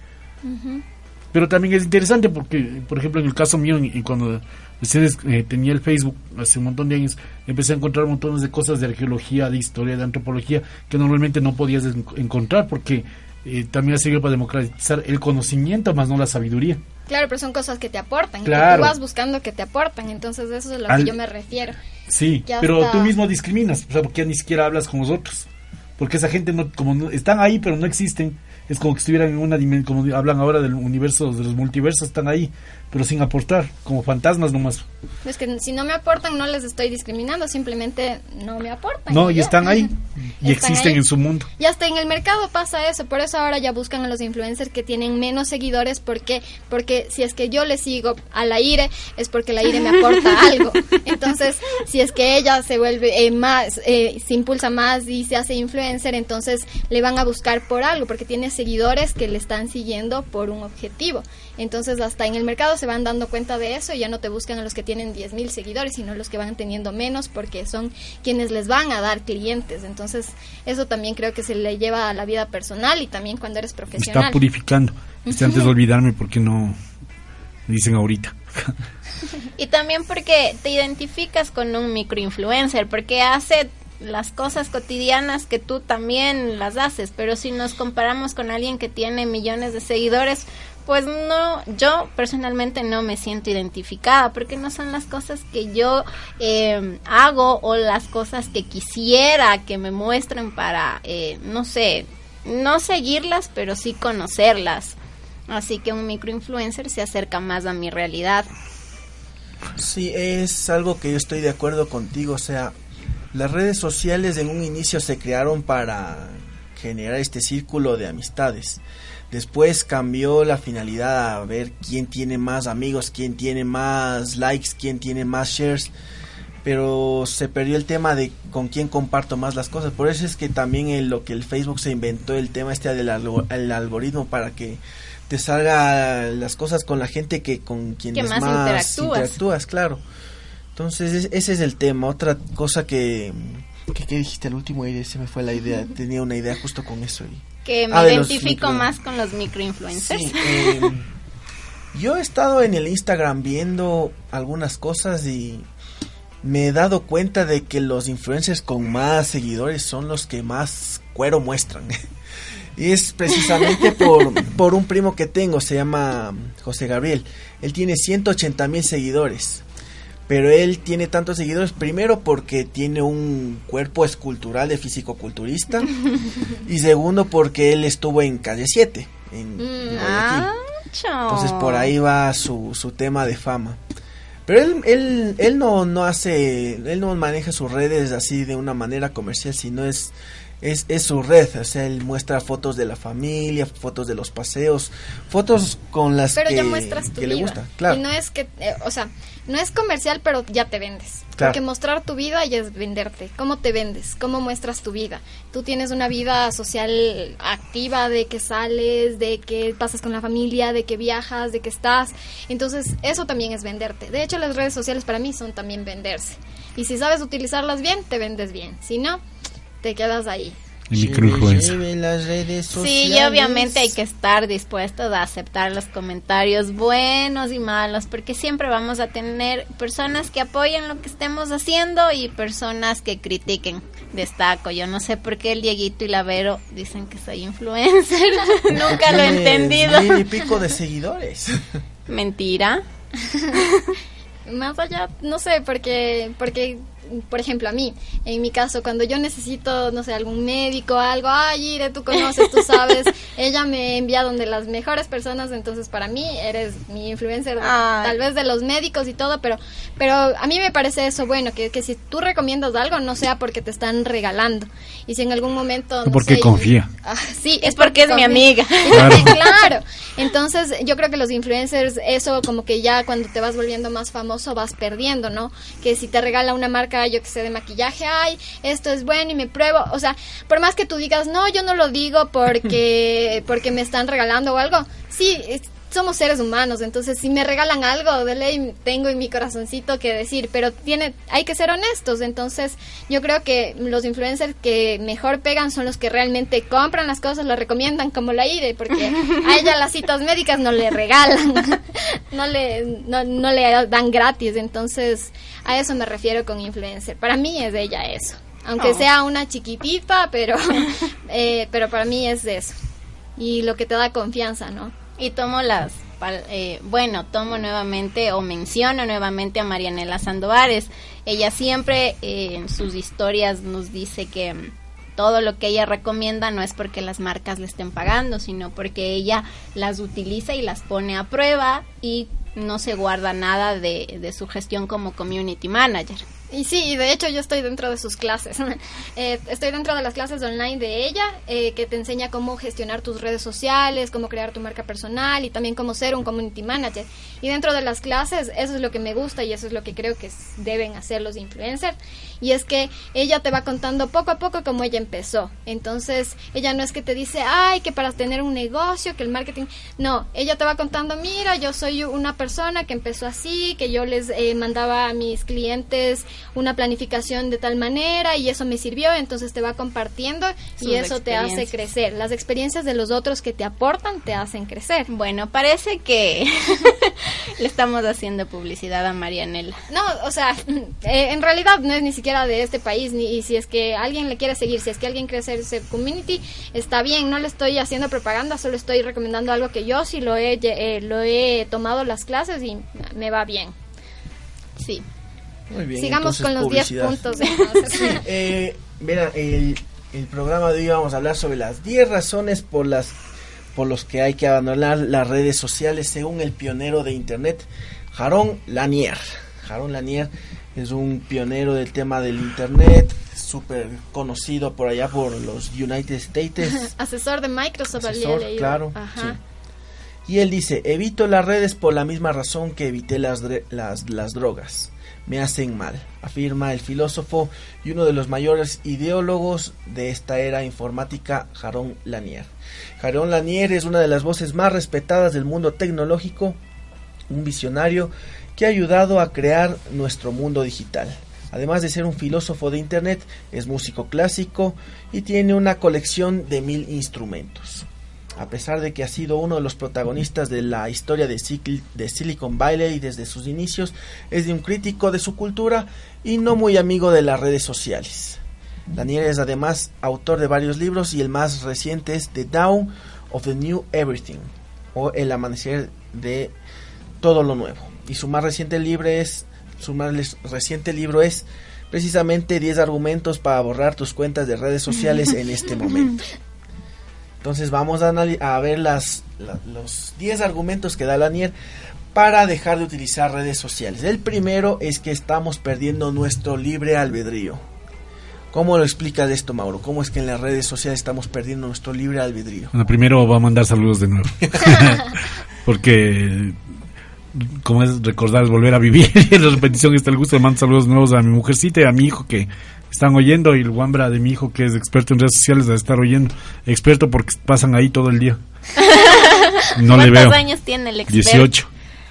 Pero también es interesante porque, por ejemplo, en el caso mío, en cuando ustedes eh, tenía el Facebook hace un montón de años, empecé a encontrar montones de cosas de arqueología, de historia, de antropología, que normalmente no podías en- encontrar porque eh, también ha servido para democratizar el conocimiento, más no la sabiduría. Claro, pero son cosas que te aportan, que Claro. tú vas buscando que te aportan, entonces eso es a lo Al- que yo me refiero. Sí, pero tú mismo discriminas, o sea, porque ya ni siquiera hablas con nosotros. Porque esa gente no, como no- están ahí, pero no existen. Es como que estuvieran en una dimensión, como hablan ahora del universo, de los multiversos, están ahí, pero sin aportar, como fantasmas nomás. Es que si no me aportan no les estoy discriminando, simplemente no me aportan. No, y ya. están ahí, y Están existen ahí. en su mundo. Y hasta en el mercado pasa eso, por eso ahora ya buscan a los influencers que tienen menos seguidores, porque porque si es que yo le sigo a la IRE es porque la IRE me aporta algo. Entonces, si es que ella se vuelve eh, más, eh, se impulsa más y se hace influencer, entonces le van a buscar por algo, porque tiene seguidores que le están siguiendo por un objetivo. Entonces, hasta en el mercado se van dando cuenta de eso y ya no te buscan a los que tienen 10.000 seguidores, sino los que van teniendo menos porque son quienes les van a dar clientes. Entonces, eso también creo que se le lleva a la vida personal y también cuando eres profesional. está purificando. Este, antes de olvidarme, porque no me dicen ahorita. Y también porque te identificas con un microinfluencer, porque hace las cosas cotidianas que tú también las haces, pero si nos comparamos con alguien que tiene millones de seguidores, pues no, yo personalmente no me siento identificada, porque no son las cosas que yo eh, hago o las cosas que quisiera que me muestren para, eh, no sé, no seguirlas, pero sí conocerlas. Así que un microinfluencer se acerca más a mi realidad. Sí, es algo que yo estoy de acuerdo contigo. O sea, las redes sociales en un inicio se crearon para generar este círculo de amistades. Después cambió la finalidad a ver quién tiene más amigos, quién tiene más likes, quién tiene más shares. Pero se perdió el tema de con quién comparto más las cosas. Por eso es que también en lo que el Facebook se inventó el tema este del el algoritmo para que te salga las cosas con la gente que con quienes más más, interactúas. interactúas, claro. Entonces es- ese es el tema. Otra cosa que que ¿qué dijiste al último se me fue la idea. Tenía una idea justo con eso y Que me Ah, identifico micro- más con los microinfluencers. Sí, eh, yo he estado en el Instagram viendo algunas cosas y me he dado cuenta de que los influencers con más seguidores son los que más cuero muestran. Y es precisamente por, por un primo que tengo, se llama José Gabriel. Él tiene 180 mil seguidores. Pero él tiene tantos seguidores primero porque tiene un cuerpo escultural de físico-culturista y segundo porque él estuvo en Calle 7. En, Guayaquil. Entonces por ahí va su, su tema de fama. Pero él, él, él no, no hace, él no maneja sus redes así de una manera comercial, sino es, es, es su red. O sea, él muestra fotos de la familia, fotos de los paseos, fotos con las Pero que, ya muestras tu que le gusta. Claro. Y no es que, eh, o sea, no es comercial, pero ya te vendes. Claro. Porque mostrar tu vida ya es venderte. ¿Cómo te vendes? ¿Cómo muestras tu vida? Tú tienes una vida social activa de que sales, de que pasas con la familia, de que viajas, de que estás. Entonces, eso también es venderte. De hecho, las redes sociales para mí son también venderse. Y si sabes utilizarlas bien, te vendes bien. Si no, te quedas ahí. En microinfluencia. Lleve las redes Sí, y obviamente hay que estar dispuestos a aceptar los comentarios buenos y malos, porque siempre vamos a tener personas que apoyen lo que estemos haciendo y personas que critiquen. Destaco, yo no sé por qué el Dieguito y la Vero dicen que soy influencer. Nunca lo he entendido. Mil y pico de seguidores. Mentira. Más allá, no sé, porque, porque, por ejemplo, a mí, en mi caso, cuando yo necesito, no sé, algún médico, algo, ay, Ire, tú conoces, tú sabes, ella me envía donde las mejores personas, entonces para mí eres mi influencer, Ay. tal vez de los médicos y todo, pero, pero a mí me parece eso bueno, que, que si tú recomiendas algo, no sea porque te están regalando, y si en algún momento... no Porque sé, confía. Ah, sí, Es porque es mi amiga. Claro. claro. Entonces, yo creo que los influencers, eso como que ya cuando te vas volviendo más famoso vas perdiendo, ¿no? Que si te regala una marca, yo que sé, de maquillaje, ay, esto es bueno y me pruebo. O sea, por más que tú digas, no, yo no lo digo porque, porque me están regalando o algo. Sí, es- somos seres humanos, entonces si me regalan algo, de ley tengo en mi corazoncito que decir, pero tiene, hay que ser honestos, entonces yo creo que los influencers que mejor pegan son los que realmente compran las cosas, lo recomiendan como la IDE, porque a ella las citas médicas no le regalan, no le, no, no le dan gratis, entonces a eso me refiero con influencer, para mí es de ella eso, aunque Oh. sea una chiquitita, pero, eh, pero para mí es de eso, y lo que te da confianza, ¿no? Y tomo las, eh, bueno, tomo nuevamente o menciono nuevamente a Marianela Sandovares. Ella siempre eh, en sus historias nos dice que mm, todo lo que ella recomienda no es porque las marcas le estén pagando, sino porque ella las utiliza y las pone a prueba y no se guarda nada de, de su gestión como community manager. Y sí, de hecho yo estoy dentro de sus clases. Eh, estoy dentro de las clases online de ella, eh, que te enseña cómo gestionar tus redes sociales, cómo crear tu marca personal y también cómo ser un community manager. Y dentro de las clases, eso es lo que me gusta y eso es lo que creo que deben hacer los influencers. Y es que ella te va contando poco a poco cómo ella empezó. Entonces, ella no es que te dice, ay, que para tener un negocio, que el marketing... No, ella te va contando, mira, yo soy una persona que empezó así, que yo les eh, mandaba a mis clientes una planificación de tal manera y eso me sirvió, entonces te va compartiendo y eso te hace crecer. Las experiencias de los otros que te aportan te hacen crecer. Bueno, parece que le estamos haciendo publicidad a Marianela. No, o sea, eh, en realidad no es ni siquiera de este país, ni y si es que alguien le quiere seguir, si es que alguien quiere hacer ese community, está bien, no le estoy haciendo propaganda, solo estoy recomendando algo que yo sí lo he, eh, lo he tomado las clases y me va bien. Sí. Muy bien. Sigamos entonces, con los 10 publicidad. puntos. Sí, eh, mira, el, el programa de hoy vamos a hablar sobre las 10 razones por las por los que hay que abandonar las redes sociales según el pionero de internet, Jaron Lanier. Jaron Lanier es un pionero del tema del internet, súper conocido por allá por los United States. Asesor de Microsoft Asesor, claro, Ajá. Y él dice, evito las redes por la misma razón que evité las, las, las drogas. Me hacen mal, afirma el filósofo y uno de los mayores ideólogos de esta era informática, Jaron Lanier. Jaron Lanier es una de las voces más respetadas del mundo tecnológico, un visionario que ha ayudado a crear nuestro mundo digital. Además de ser un filósofo de Internet, es músico clásico y tiene una colección de mil instrumentos. A pesar de que ha sido uno de los protagonistas de la historia de, Sil- de Silicon Valley desde sus inicios, es de un crítico de su cultura y no muy amigo de las redes sociales. Lanier es además autor de varios libros y el más reciente es The Dawn of the New Everything o El amanecer de todo lo nuevo. Y su más reciente libro es su más reciente libro es precisamente 10 argumentos para borrar tus cuentas de redes sociales en este momento. Entonces vamos a, ver las, la- los 10 argumentos que da Lanier para dejar de utilizar redes sociales. El primero es que estamos perdiendo nuestro libre albedrío. ¿Cómo lo explicas esto, Mauro? ¿Cómo es que en las redes sociales estamos perdiendo nuestro libre albedrío? Bueno, primero va a mandar saludos de nuevo. Porque, como es recordar, es volver a vivir. y en la repetición está el gusto de mandar saludos nuevos a mi mujercita y a mi hijo que están oyendo. Y el guambra de mi hijo que es experto en redes sociales de estar oyendo. Experto porque pasan ahí todo el día. No le ¿Cuántos veo. años tiene el experto? 18.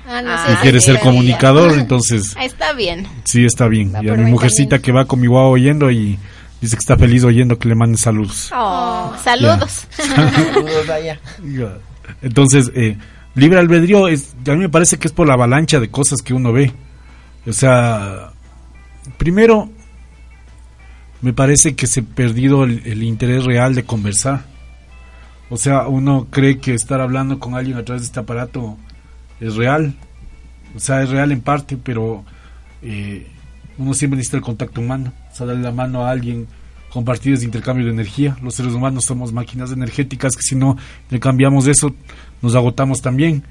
Ah, no Y quiere ser comunicador, entonces Ah, Está bien. sí está bien. Va Y a mi mujercita que va con mi guau oyendo y dice que está feliz oyendo que le manden saludos. Oh, saludos. Saludos. Ya. Entonces, eh, libre albedrío, es, a mí me parece que es por la avalancha de cosas que uno ve. O sea, primero, me parece que se ha perdido el, interés real de conversar. O sea, uno cree que estar hablando con alguien a través de este aparato es real. O sea, es real en parte, pero eh, uno siempre necesita el contacto humano. O sea, darle la mano a alguien, compartir ese intercambio de energía. Los seres humanos somos máquinas energéticas que si no le cambiamos eso, nos agotamos también.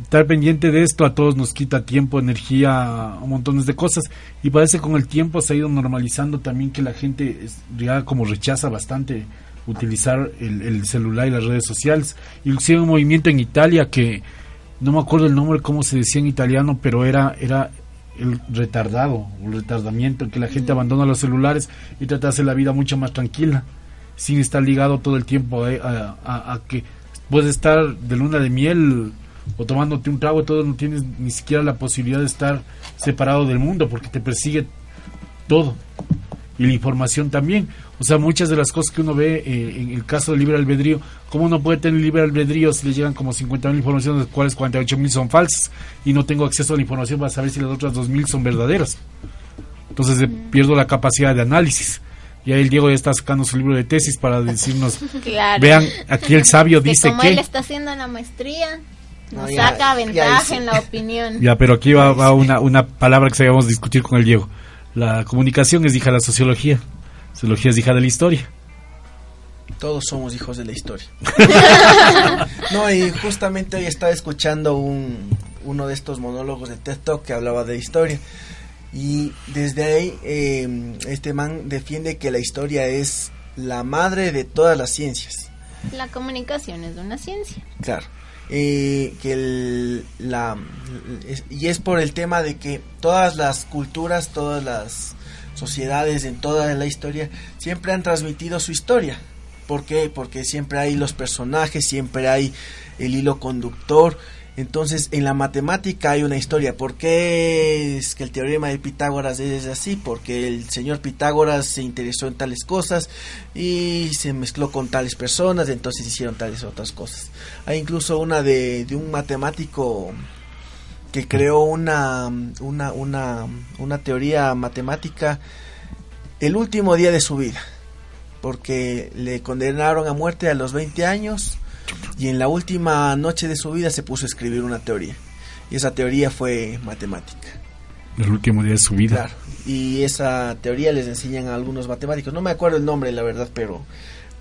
Estar pendiente de esto a todos nos quita tiempo, energía, montones de cosas. Y parece que con el tiempo se ha ido normalizando también que la gente ya como rechaza bastante utilizar el, el celular y las redes sociales. Inclusive un movimiento en Italia que no me acuerdo el nombre, cómo se decía en italiano, pero era, era el retardado, el retardamiento, que la gente abandona los celulares y trata de hacer la vida mucho más tranquila, sin estar ligado todo el tiempo eh, a, a- a que puedes estar de luna de miel o tomándote un trago, todo no tienes ni siquiera la posibilidad de estar separado del mundo porque te persigue todo y la información también. O sea, muchas de las cosas que uno ve eh, en el caso del libre albedrío, ¿cómo uno puede tener libre albedrío si le llegan como 50 mil informaciones, de las cuales 48 mil son falsas y no tengo acceso a la información para saber si las otras 2 mil son verdaderas? Entonces eh, pierdo la capacidad de análisis. Y ahí el Diego ya está sacando su libro de tesis para decirnos, Claro. vean, aquí el sabio dice que... él está haciendo la maestría, nos No, ya- saca ventaja hice. en la opinión. Ya, pero aquí va, va una, una palabra que sabíamos discutir con el Diego. La comunicación es hija de la sociología. Sociología es hija de la historia. Todos somos hijos de la historia. no, y justamente hoy estaba escuchando un, uno de estos monólogos de TED Talk que hablaba de historia. Y desde ahí, eh, este man defiende que la historia es la madre de todas las ciencias. La comunicación es una ciencia. Claro. Eh, que el- la y es por el tema de que todas las culturas, todas las sociedades en toda la historia siempre han transmitido su historia. ¿Por qué? Porque siempre hay los personajes, siempre hay el hilo conductor. Entonces, en la matemática hay una historia. ¿Por qué es que el teorema de Pitágoras es así? Porque el señor Pitágoras se interesó en tales cosas y se mezcló con tales personas, entonces hicieron tales otras cosas. Hay incluso una de, de un matemático que creó una, una, una, una teoría matemática el último día de su vida, porque le condenaron a muerte a los 20 años y en la última noche de su vida se puso a escribir una teoría. Y esa teoría fue matemática. El último día de su vida. Claro. Y esa teoría les enseñan a algunos matemáticos. No me acuerdo el nombre, la verdad, pero,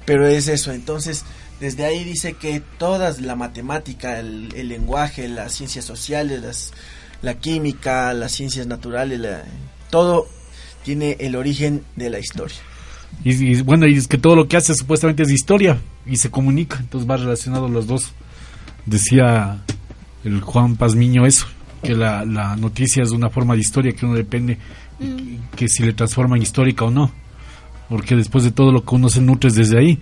pero es eso. Entonces, desde ahí dice que toda la matemática, el, el lenguaje, las ciencias sociales, las, la química, las ciencias naturales, la- todo tiene el origen de la historia. Y, y bueno, y es que todo lo que hace supuestamente es historia y se comunica, entonces va relacionado los dos. Decía el Juan Pazmiño eso, que la, la noticia es una forma de historia que uno depende Mm. que si le transforma en histórica o no, porque después de todo lo que uno se nutre es desde ahí.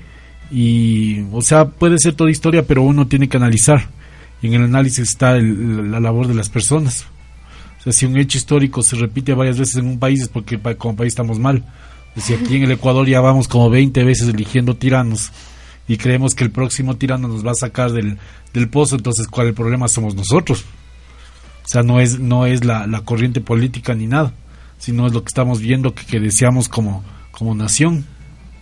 Y, o sea, puede ser toda historia, pero uno tiene que analizar. Y en el análisis está el- la labor de las personas. O sea, si un hecho histórico se repite varias veces en un país es porque como país estamos mal. Si aquí en el Ecuador ya vamos como 20 veces eligiendo tiranos y creemos que el próximo tirano nos va a sacar del, del pozo, entonces ¿cuál el problema? Somos nosotros. O sea, no es, no es la, la corriente política ni nada, sino es lo que estamos viendo que, que deseamos como, como nación.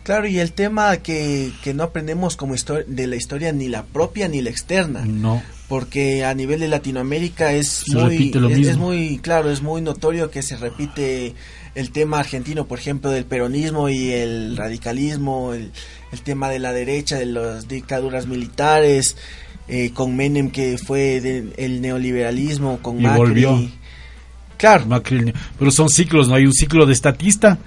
Claro, y el tema que, que no aprendemos como de la historia ni la propia ni la externa. No. Porque a nivel de Latinoamérica es Se muy es, mismo. es muy claro, es muy notorio que se repite el tema argentino, por ejemplo, del peronismo y el radicalismo, el, el tema de la derecha, de las dictaduras militares, eh, con Menem que fue de- el neoliberalismo, con Y Macri. volvió. Claro. Macri, pero son ciclos, ¿no? Hay un ciclo de estatista,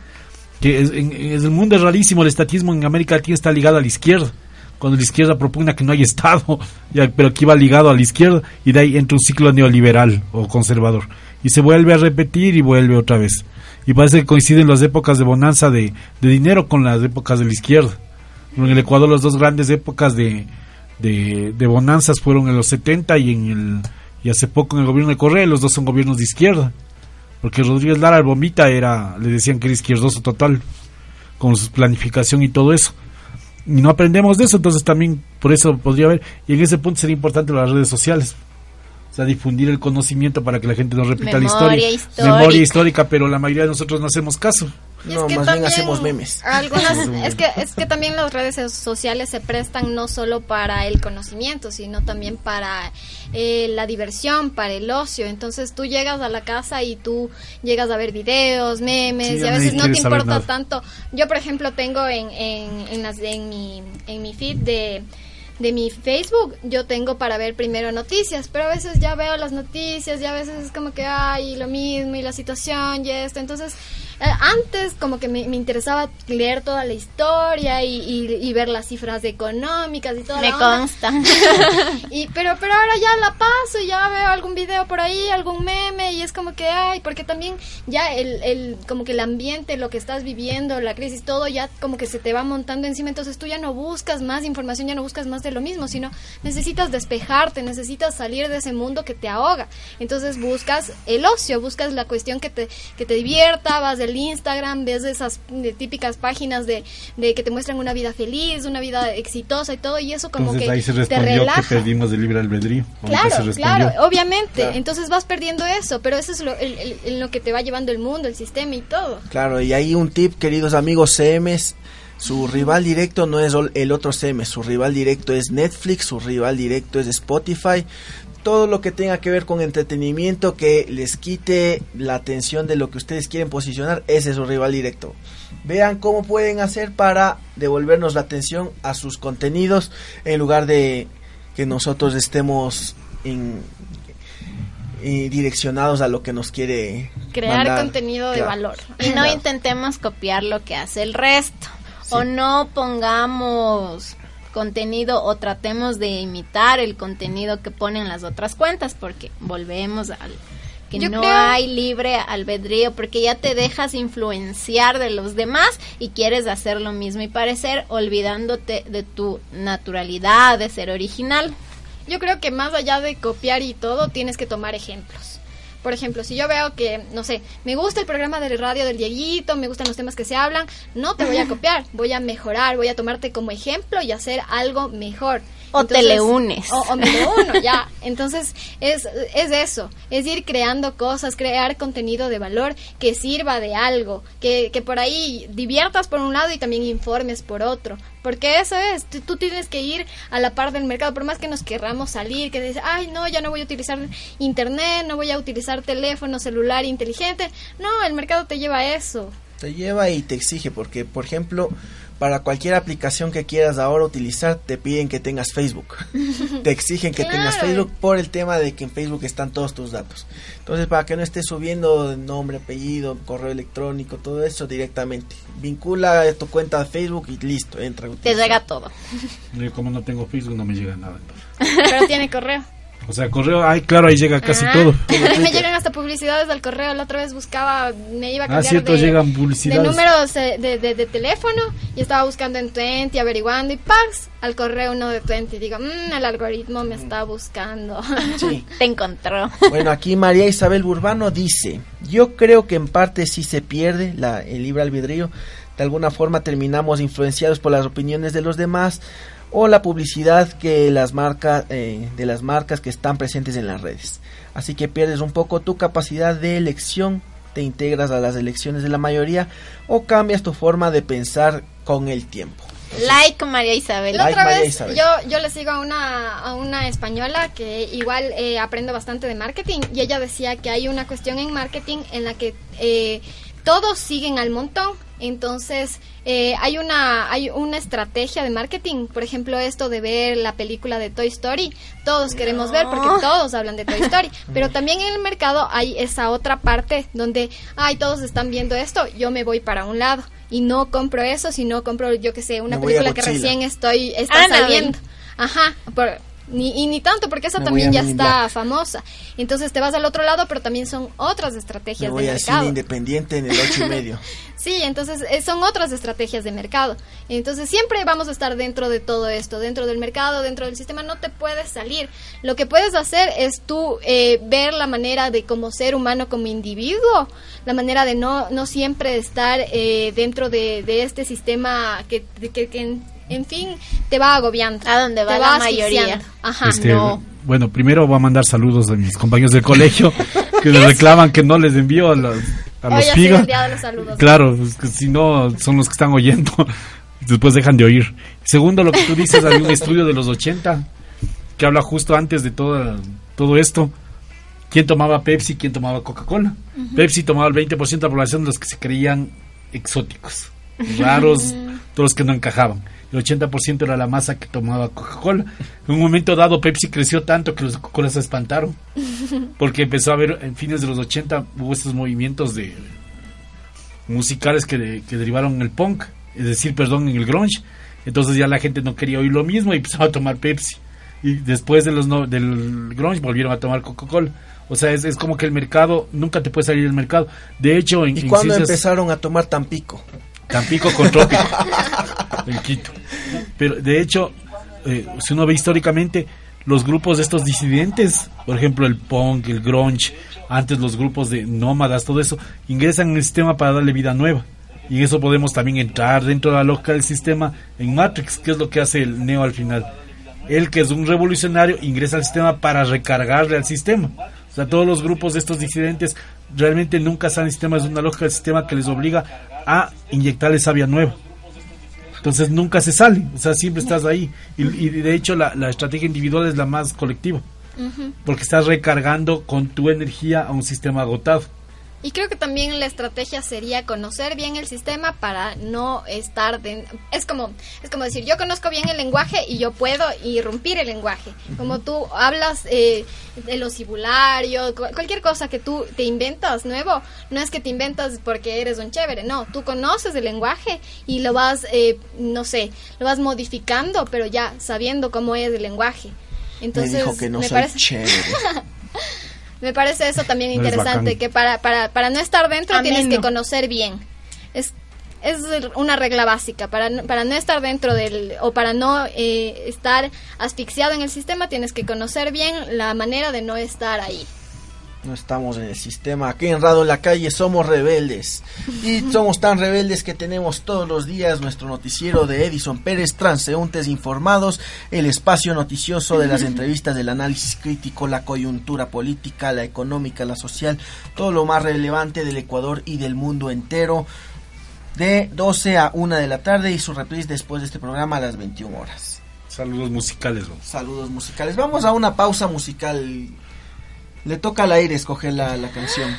que es- en, en el mundo es rarísimo, el estatismo en América Latina está ligado a la izquierda. Cuando la izquierda propugna que no hay Estado, ya, pero aquí va ligado a la izquierda, y de ahí entra un ciclo neoliberal o conservador. Y se vuelve a repetir y vuelve otra vez. Y parece que coinciden las épocas de bonanza de, de dinero con las épocas de la izquierda. En el Ecuador las dos grandes épocas de, de, bonanzas fueron en los 70 y en el y hace poco en el gobierno de Correa, los dos son gobiernos de izquierda. Porque Rodríguez Lara, el bombita, era, le decían que era izquierdoso total, con su planificación y todo eso. Y no aprendemos de eso, entonces también por eso podría haber, y en ese punto sería importante las redes sociales. O sea, difundir el conocimiento para que la gente no repita la Memoria historia. histórica. Memoria histórica, pero la mayoría de nosotros no hacemos caso. Y No, es que más bien hacemos memes. Algunas, es que es que también las redes sociales se prestan no solo para el conocimiento, sino también para eh, la diversión, para el ocio. Entonces tú llegas a la casa y tú llegas a ver videos, memes, Sí, y a veces no te importa tanto. Yo, por ejemplo, tengo en, en, en, las- en mi, en mi feed de de mi Facebook, yo tengo para ver primero noticias, pero a veces ya veo las noticias y a veces es como que hay lo mismo y la situación y esto. Entonces, antes como que me, me interesaba leer toda la historia y, y- y ver las cifras económicas y toda Me la onda. consta. y pero pero ahora ya la paso y ya veo algún video por ahí, algún meme y es como que ay, porque también ya el, el como que el ambiente, lo que estás viviendo, la crisis, todo ya como que se te va montando encima, entonces tú ya no buscas más información, ya no buscas más de lo mismo, sino necesitas despejarte, necesitas salir de ese mundo que te ahoga. Entonces buscas el ocio, buscas la cuestión que te que te divierta, vas del Instagram, ves esas de típicas páginas de, de que te muestran una vida feliz, una vida exitosa y todo y eso como Entonces que ahí se te respondió relaja. que perdimos el libre albedrío. Claro, claro, obviamente. Claro. Entonces vas perdiendo eso, pero eso es lo, el- el- en lo que te va llevando el mundo, el sistema y todo. Claro, y ahí un tip, queridos amigos CMs, su rival directo no es el otro CM, su rival directo es Netflix, su rival directo es Spotify. Todo lo que tenga que ver con entretenimiento que les quite la atención de lo que ustedes quieren posicionar, ese es su rival directo. Vean cómo pueden hacer para devolvernos la atención a sus contenidos en lugar de que nosotros estemos en- eh, direccionados a lo que nos quiere Crear mandar. contenido de valor. Y no Claro. intentemos copiar lo que hace el resto. O no pongamos contenido o tratemos de imitar el contenido que ponen las otras cuentas porque volvemos al que Yo no creo- hay libre albedrío porque ya te dejas influenciar de los demás y quieres hacer lo mismo y parecer olvidándote de tu naturalidad de ser original. Yo creo que más allá de copiar y todo, tienes que tomar ejemplos. Por ejemplo, si yo veo que, no sé, me gusta el programa de radio del Dieguito, me gustan los temas que se hablan, no te voy a copiar, voy a mejorar, voy a tomarte como ejemplo y hacer algo mejor. O te le unes. O, o me le uno, ya. Entonces, es, es eso, es ir creando cosas, crear contenido de valor que sirva de algo, que, que por ahí diviertas por un lado y también informes por otro. Porque eso es, tú, tú tienes que ir a la par del mercado, por más que nos querramos salir, que dices, ay, no, ya no voy a utilizar internet, no voy a utilizar teléfono celular inteligente. No, el mercado te lleva a eso. Te lleva y te exige, porque por ejemplo, para cualquier aplicación que quieras ahora utilizar, te piden que tengas Facebook. te exigen que tengas. Facebook por el tema de que en Facebook están todos tus datos. Entonces, para que no estés subiendo nombre, apellido, correo electrónico, todo eso directamente. Vincula tu cuenta de Facebook y listo, entra. Te llega todo. Yo como no tengo Facebook no me llega nada. entonces. Pero tiene correo. O sea, correo, ay, claro, ahí llega casi Ah, todo. A mí me llegan hasta publicidades del correo. La otra vez buscaba, me iba a Ah, cambiar cierto, de, llegan de publicidades. números eh, de, de- de teléfono y estaba buscando en Twenty, averiguando y ¡pax! Al correo uno de Twenty. Digo, "Mm, el algoritmo me está buscando. Sí. Te encontró. Bueno, aquí María Isabel Burbano dice, yo creo que en parte sí se pierde la, el libre albedrío, de alguna forma terminamos influenciados por las opiniones de los demás o la publicidad que las marcas eh, de las marcas que están presentes en las redes. Así que pierdes un poco tu capacidad de elección te integras a las elecciones de la mayoría o cambias tu forma de pensar con el tiempo. Like María Isabel. La Like otra María vez Isabel. yo, yo le sigo a una, a una española que igual eh, aprendo bastante de marketing y ella decía que hay una cuestión en marketing en la que eh, todos siguen al montón. Entonces, eh, hay una hay una estrategia de marketing, por ejemplo, esto de ver la película de Toy Story, todos queremos ver porque todos hablan de Toy Story, pero también en el mercado hay esa otra parte donde, ay, todos están viendo esto, yo me voy para un lado. Y no compro eso, sino compro, yo que sé, una película que recién estoy está saliendo. Ajá, por- ni, y ni tanto, porque esa Me también a ya está famosa. Entonces te vas al otro lado, pero también son otras Me estrategias voy de al mercado. cine independiente en el ocho y medio. Sí, entonces eh, son otras estrategias de mercado. Entonces siempre vamos a estar dentro de todo esto, dentro del mercado, dentro del sistema, no te puedes salir. Lo que puedes hacer es tú eh, ver la manera de como ser humano, como individuo, la manera de no, no siempre estar eh, dentro de, de este sistema que, que, que en, fin, te va agobiando. A donde va te la mayoría. Ajá. Este, no. Bueno, primero voy a mandar saludos a mis compañeros del colegio que me reclaman que no les envío a los, a Hoy los saludos. Claro, es que si no son los que están oyendo, después dejan de oír. Segundo, lo que tú dices, hay un estudio de los 80 que habla justo antes de todo, todo esto. ¿Quién tomaba Pepsi? ¿Quién tomaba Coca-Cola? Pepsi tomaba el 20% de la población de los que se creían exóticos, raros, todos los que no encajaban. El 80% era la masa que tomaba Coca-Cola. En un momento dado, Pepsi creció tanto que los Coca-Cola se espantaron. Porque empezó a haber, en fines de los 80, hubo estos movimientos de musicales que, de- que derivaron en el punk, es decir, perdón, en el grunge. Entonces ya la gente no quería oír lo mismo y empezaba a tomar Pepsi. Y después de los no- del grunge volvieron a tomar Coca-Cola. O sea, es, es como que el mercado, nunca te puede salir del mercado. De hecho, en, ¿Y en cuándo ciencias- empezaron a tomar Tampico? Tampico con Trópico. el Quito. Pero de hecho, eh, si uno ve históricamente, los grupos de estos disidentes, por ejemplo el punk, el grunge, antes los grupos de nómadas, todo eso, ingresan en el sistema para darle vida nueva. Y en eso podemos también entrar dentro de la lógica del sistema en Matrix, que es lo que hace el Neo al final. Él, que es un revolucionario, ingresa al sistema para recargarle al sistema. O sea, todos los grupos de estos disidentes realmente nunca salen sistemas de una lógica del sistema que les obliga a inyectarle savia nueva. Entonces nunca se sale, o sea, siempre estás ahí. Y, y de hecho la, la estrategia individual es la más colectiva, porque estás recargando con tu energía a un sistema agotado. Y creo que también la estrategia sería conocer bien el sistema para no estar de, es como es como decir yo conozco bien el lenguaje y yo puedo irrumpir el lenguaje. Como tú hablas eh, de los cibularios cu- cualquier cosa que tú te inventas nuevo no es que te inventas porque eres un chévere no tú conoces el lenguaje y lo vas eh, no sé lo vas modificando pero ya sabiendo cómo es el lenguaje. Entonces me dijo que no me soy parece chévere. me parece eso también Eres interesante, que para, para, para no estar dentro Ameno. tienes que conocer bien. Es, es una regla básica. Para, no- para no estar dentro del, o para no eh, estar asfixiado en el sistema, tienes que conocer bien la manera de no estar ahí. No estamos en el sistema. Aquí en Radio La Calle somos rebeldes. Y somos tan rebeldes que tenemos todos los días nuestro noticiero de Edison Pérez, Transeúntes Informados, el espacio noticioso de las entrevistas, del análisis crítico, la coyuntura política, la económica, la social, todo lo más relevante del Ecuador y del mundo entero. De 12 a 1 de la tarde y su reprise después de este programa a las 21 horas. Saludos musicales. ¿no? Saludos musicales. Vamos a una pausa musical. Le toca al aire escoger la, la canción.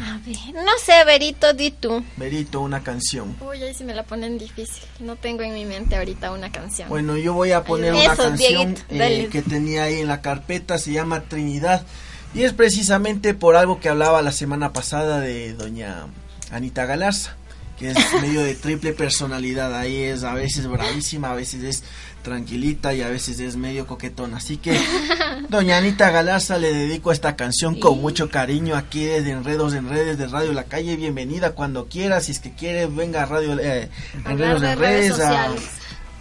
A ver, no sé, Berito, di tú. Berito, una canción. Uy, ahí sí me la ponen difícil. No tengo en mi mente ahorita una canción. Bueno, yo voy a poner una Eso, canción eh, que tenía ahí en la carpeta, se llama Trinidad. Y es precisamente por algo que hablaba la semana pasada de doña Anita Galarza, que es medio de triple personalidad. Ahí es a veces bravísima, a veces es tranquilita y a veces es medio coquetona. Así que, doña Anita Galarza, le dedico esta canción con mucho cariño aquí desde Enredos en Redes de Radio La Calle. Bienvenida cuando quiera, si es que quiere, venga a Radio eh, Enredos de en redes Redes. a- sociales.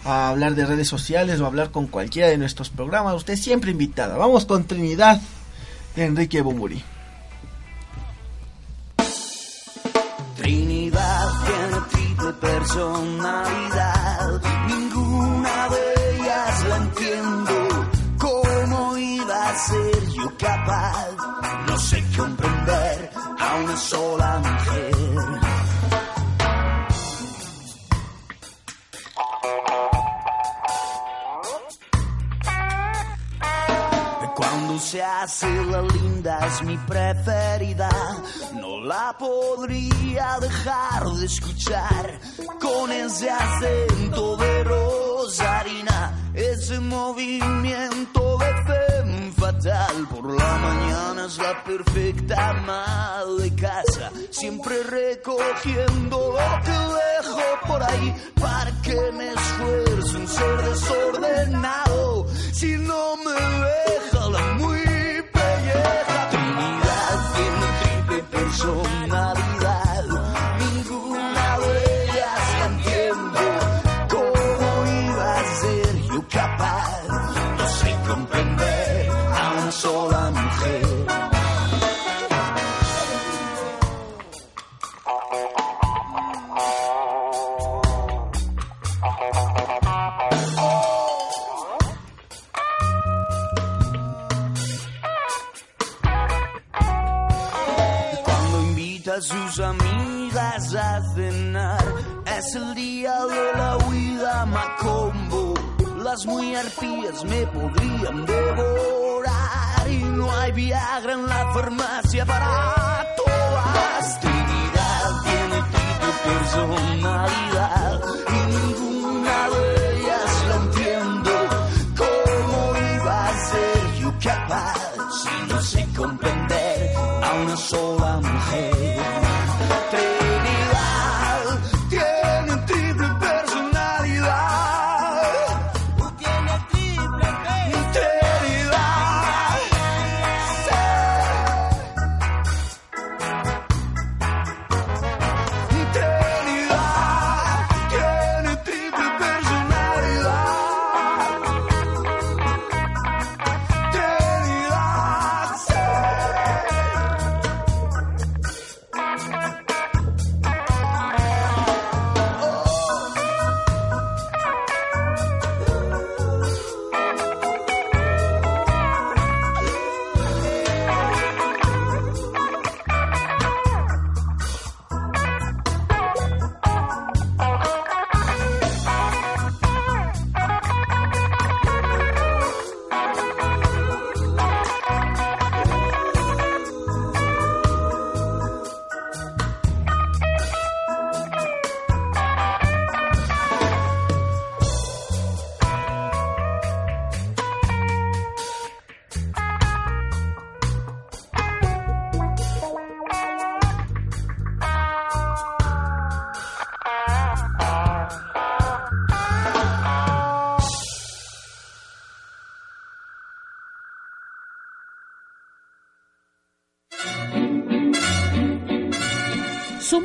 a hablar de redes sociales o hablar con cualquiera de nuestros programas. Usted siempre invitada. Vamos con Trinidad de Enrique Bumburi. Trinidad tiene triple personalidad, capaz, no sé comprender a una sola mujer. Cuando se hace la línea es mi preferida. No la podría dejar de escuchar con ese acento de rosarina, ese movimiento de femme fatal. Por la mañana es la perfecta ama de casa, siempre recogiendo lo que dejo por ahí para que me esfuerce en ser desordenado. Si no me deja la muy triple personalidad. Ninguna de ellas la entiendo. ¿Cómo iba a ser yo capaz? No sé comprender a una sola sus amigas a cenar, es el día de la huida macombo. Las muy arpías me podrían devorar y no hay Viagra en la farmacia para todas. Trinidad tiene triple personalidad y ninguna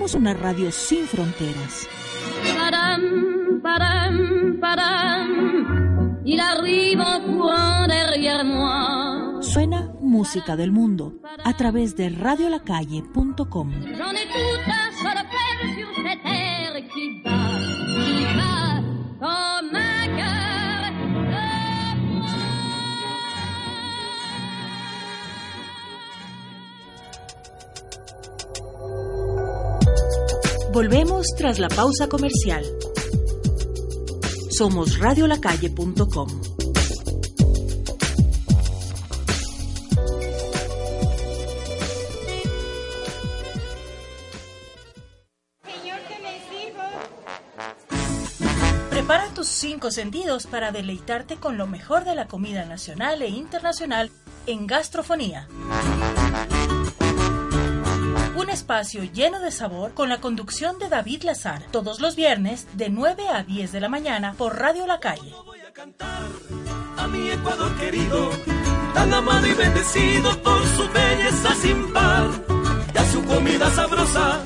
Somos una radio sin fronteras. Padam, padam, padam. Il arrive en courant derrière moi. Suena música del mundo a través de radiolacalle.com. Volvemos tras la pausa comercial. Somos radiolacalle.com. Prepara tus cinco sentidos para deleitarte con lo mejor de la comida nacional e internacional en gastrofonía. Espacio lleno de sabor con la conducción de David Lazar, todos los viernes de 9 a 10 de la mañana por Radio La Calle. a mi Ecuador querido, tan amado y bendecido por su belleza sin par, y a su comida sabrosa,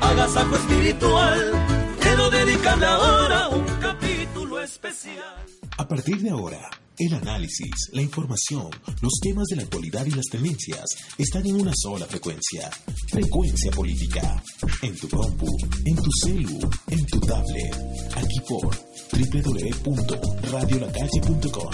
agasajo espiritual. Quiero dedicarle ahora un capítulo especial. A partir de ahora, el análisis, la información, los temas de la actualidad y las tendencias están en una sola frecuencia. Frecuencia política. En tu compu, en tu celu, en tu tablet. Aquí por www.radiolacalle.com.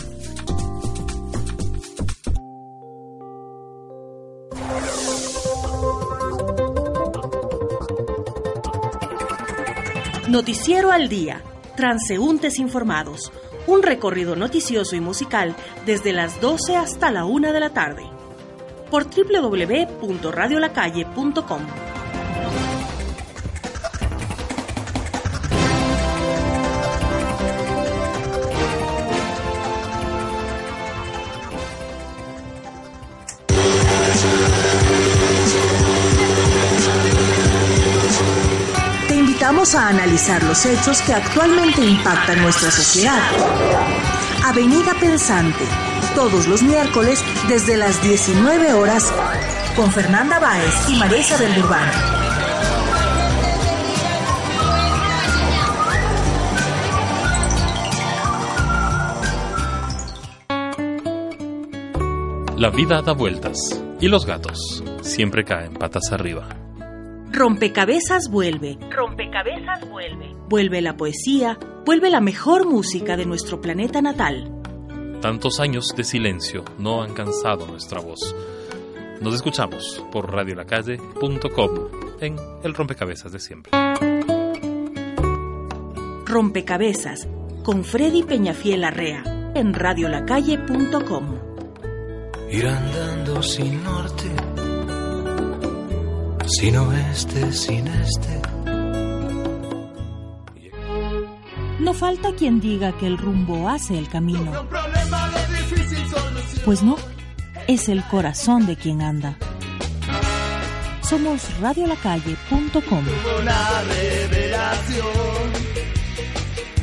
Noticiero al día. Transeúntes Informados, un recorrido noticioso y musical desde las 12 hasta la 1 de la tarde. Por www.radiolacalle.com. a analizar los hechos que actualmente impactan nuestra sociedad. Avenida Pensante, todos los miércoles desde las 19 horas, con Fernanda Báez y María Isabel Urbano. La vida da vueltas y los gatos siempre caen patas arriba. Rompecabezas vuelve. Rompecabezas vuelve. Vuelve la poesía, vuelve la mejor música de nuestro planeta natal. Tantos años de silencio no han cansado nuestra voz. Nos escuchamos por radiolacalle.com en el rompecabezas de siempre. Rompecabezas con Freddy Peñafiel Arrea en radiolacalle.com. Ir andando sin norte, sin oeste, sin este. No falta quien diga que el rumbo hace el camino. Pues no, es el corazón de quien anda. Somos radiolacalle.com. Una revelación.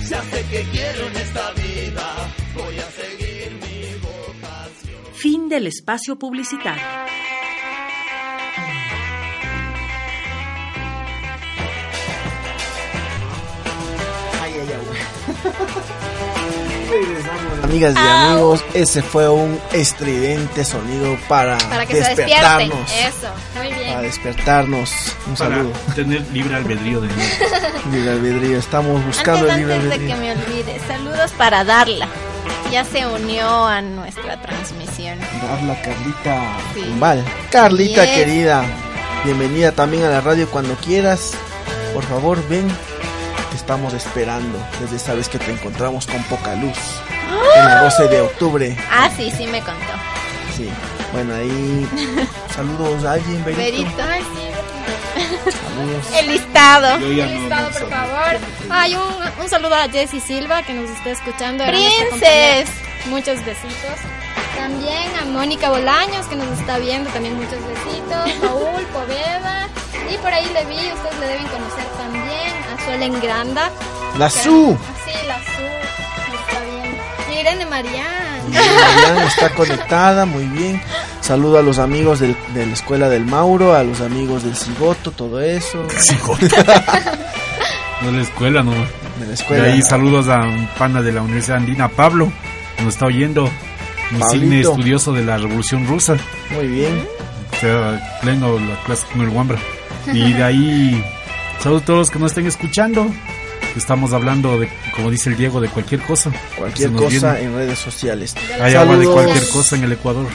Ya sé que quiero en esta vida. Voy a seguir mi vocación. Fin del espacio publicitario. Amigas y amigos, ese fue un estridente sonido para, Para que se despierten. despertarnos. Eso, muy Para bien. despertarnos. Un Para saludo. tener libre albedrío de nuevo. Libre albedrío. Estamos buscando Antes, el libre antes de albedrío. que me olvide, saludos para Darla. Ya se unió a nuestra transmisión. Darla Carlita Sí. Carlita Bien. querida, bienvenida también a la radio cuando quieras. Por favor, ven. Estamos esperando. Desde sabes que te encontramos con poca luz. En el 12 de octubre. Ah, sí, sí me contó. Sí. Bueno, ahí. Saludos a alguien, Berito. Ay, Saludos. El listado. Yo ya Un no- listado, por favor. Hay un, un saludo a Jessie Silva que nos está escuchando. Princes. Muchos besitos. También a Mónica Bolaños que nos está viendo. También muchos besitos. Paul Poveda. Y por ahí le vi, ustedes le deben conocer también. A Suelen Granda. La que- Su. Sí, la Su. Está. Y Irene Marián. Mariana está conectada, muy bien. Saludo a los amigos del- de la escuela del Mauro, a los amigos del Cigoto, todo eso. No de la escuela, no. De la escuela. De ahí saludos a un pana de la Universidad Andina, Pablo, que nos está oyendo. Insigne estudioso de la Revolución Rusa. Muy bien. O sea, pleno la clase con el Wambra. Y de ahí, saludos a todos los que nos estén escuchando. Estamos hablando de, como dice el Diego, de cualquier cosa. Cualquier cosa viene. en redes sociales. Hay agua de cualquier cosa en el Ecuador.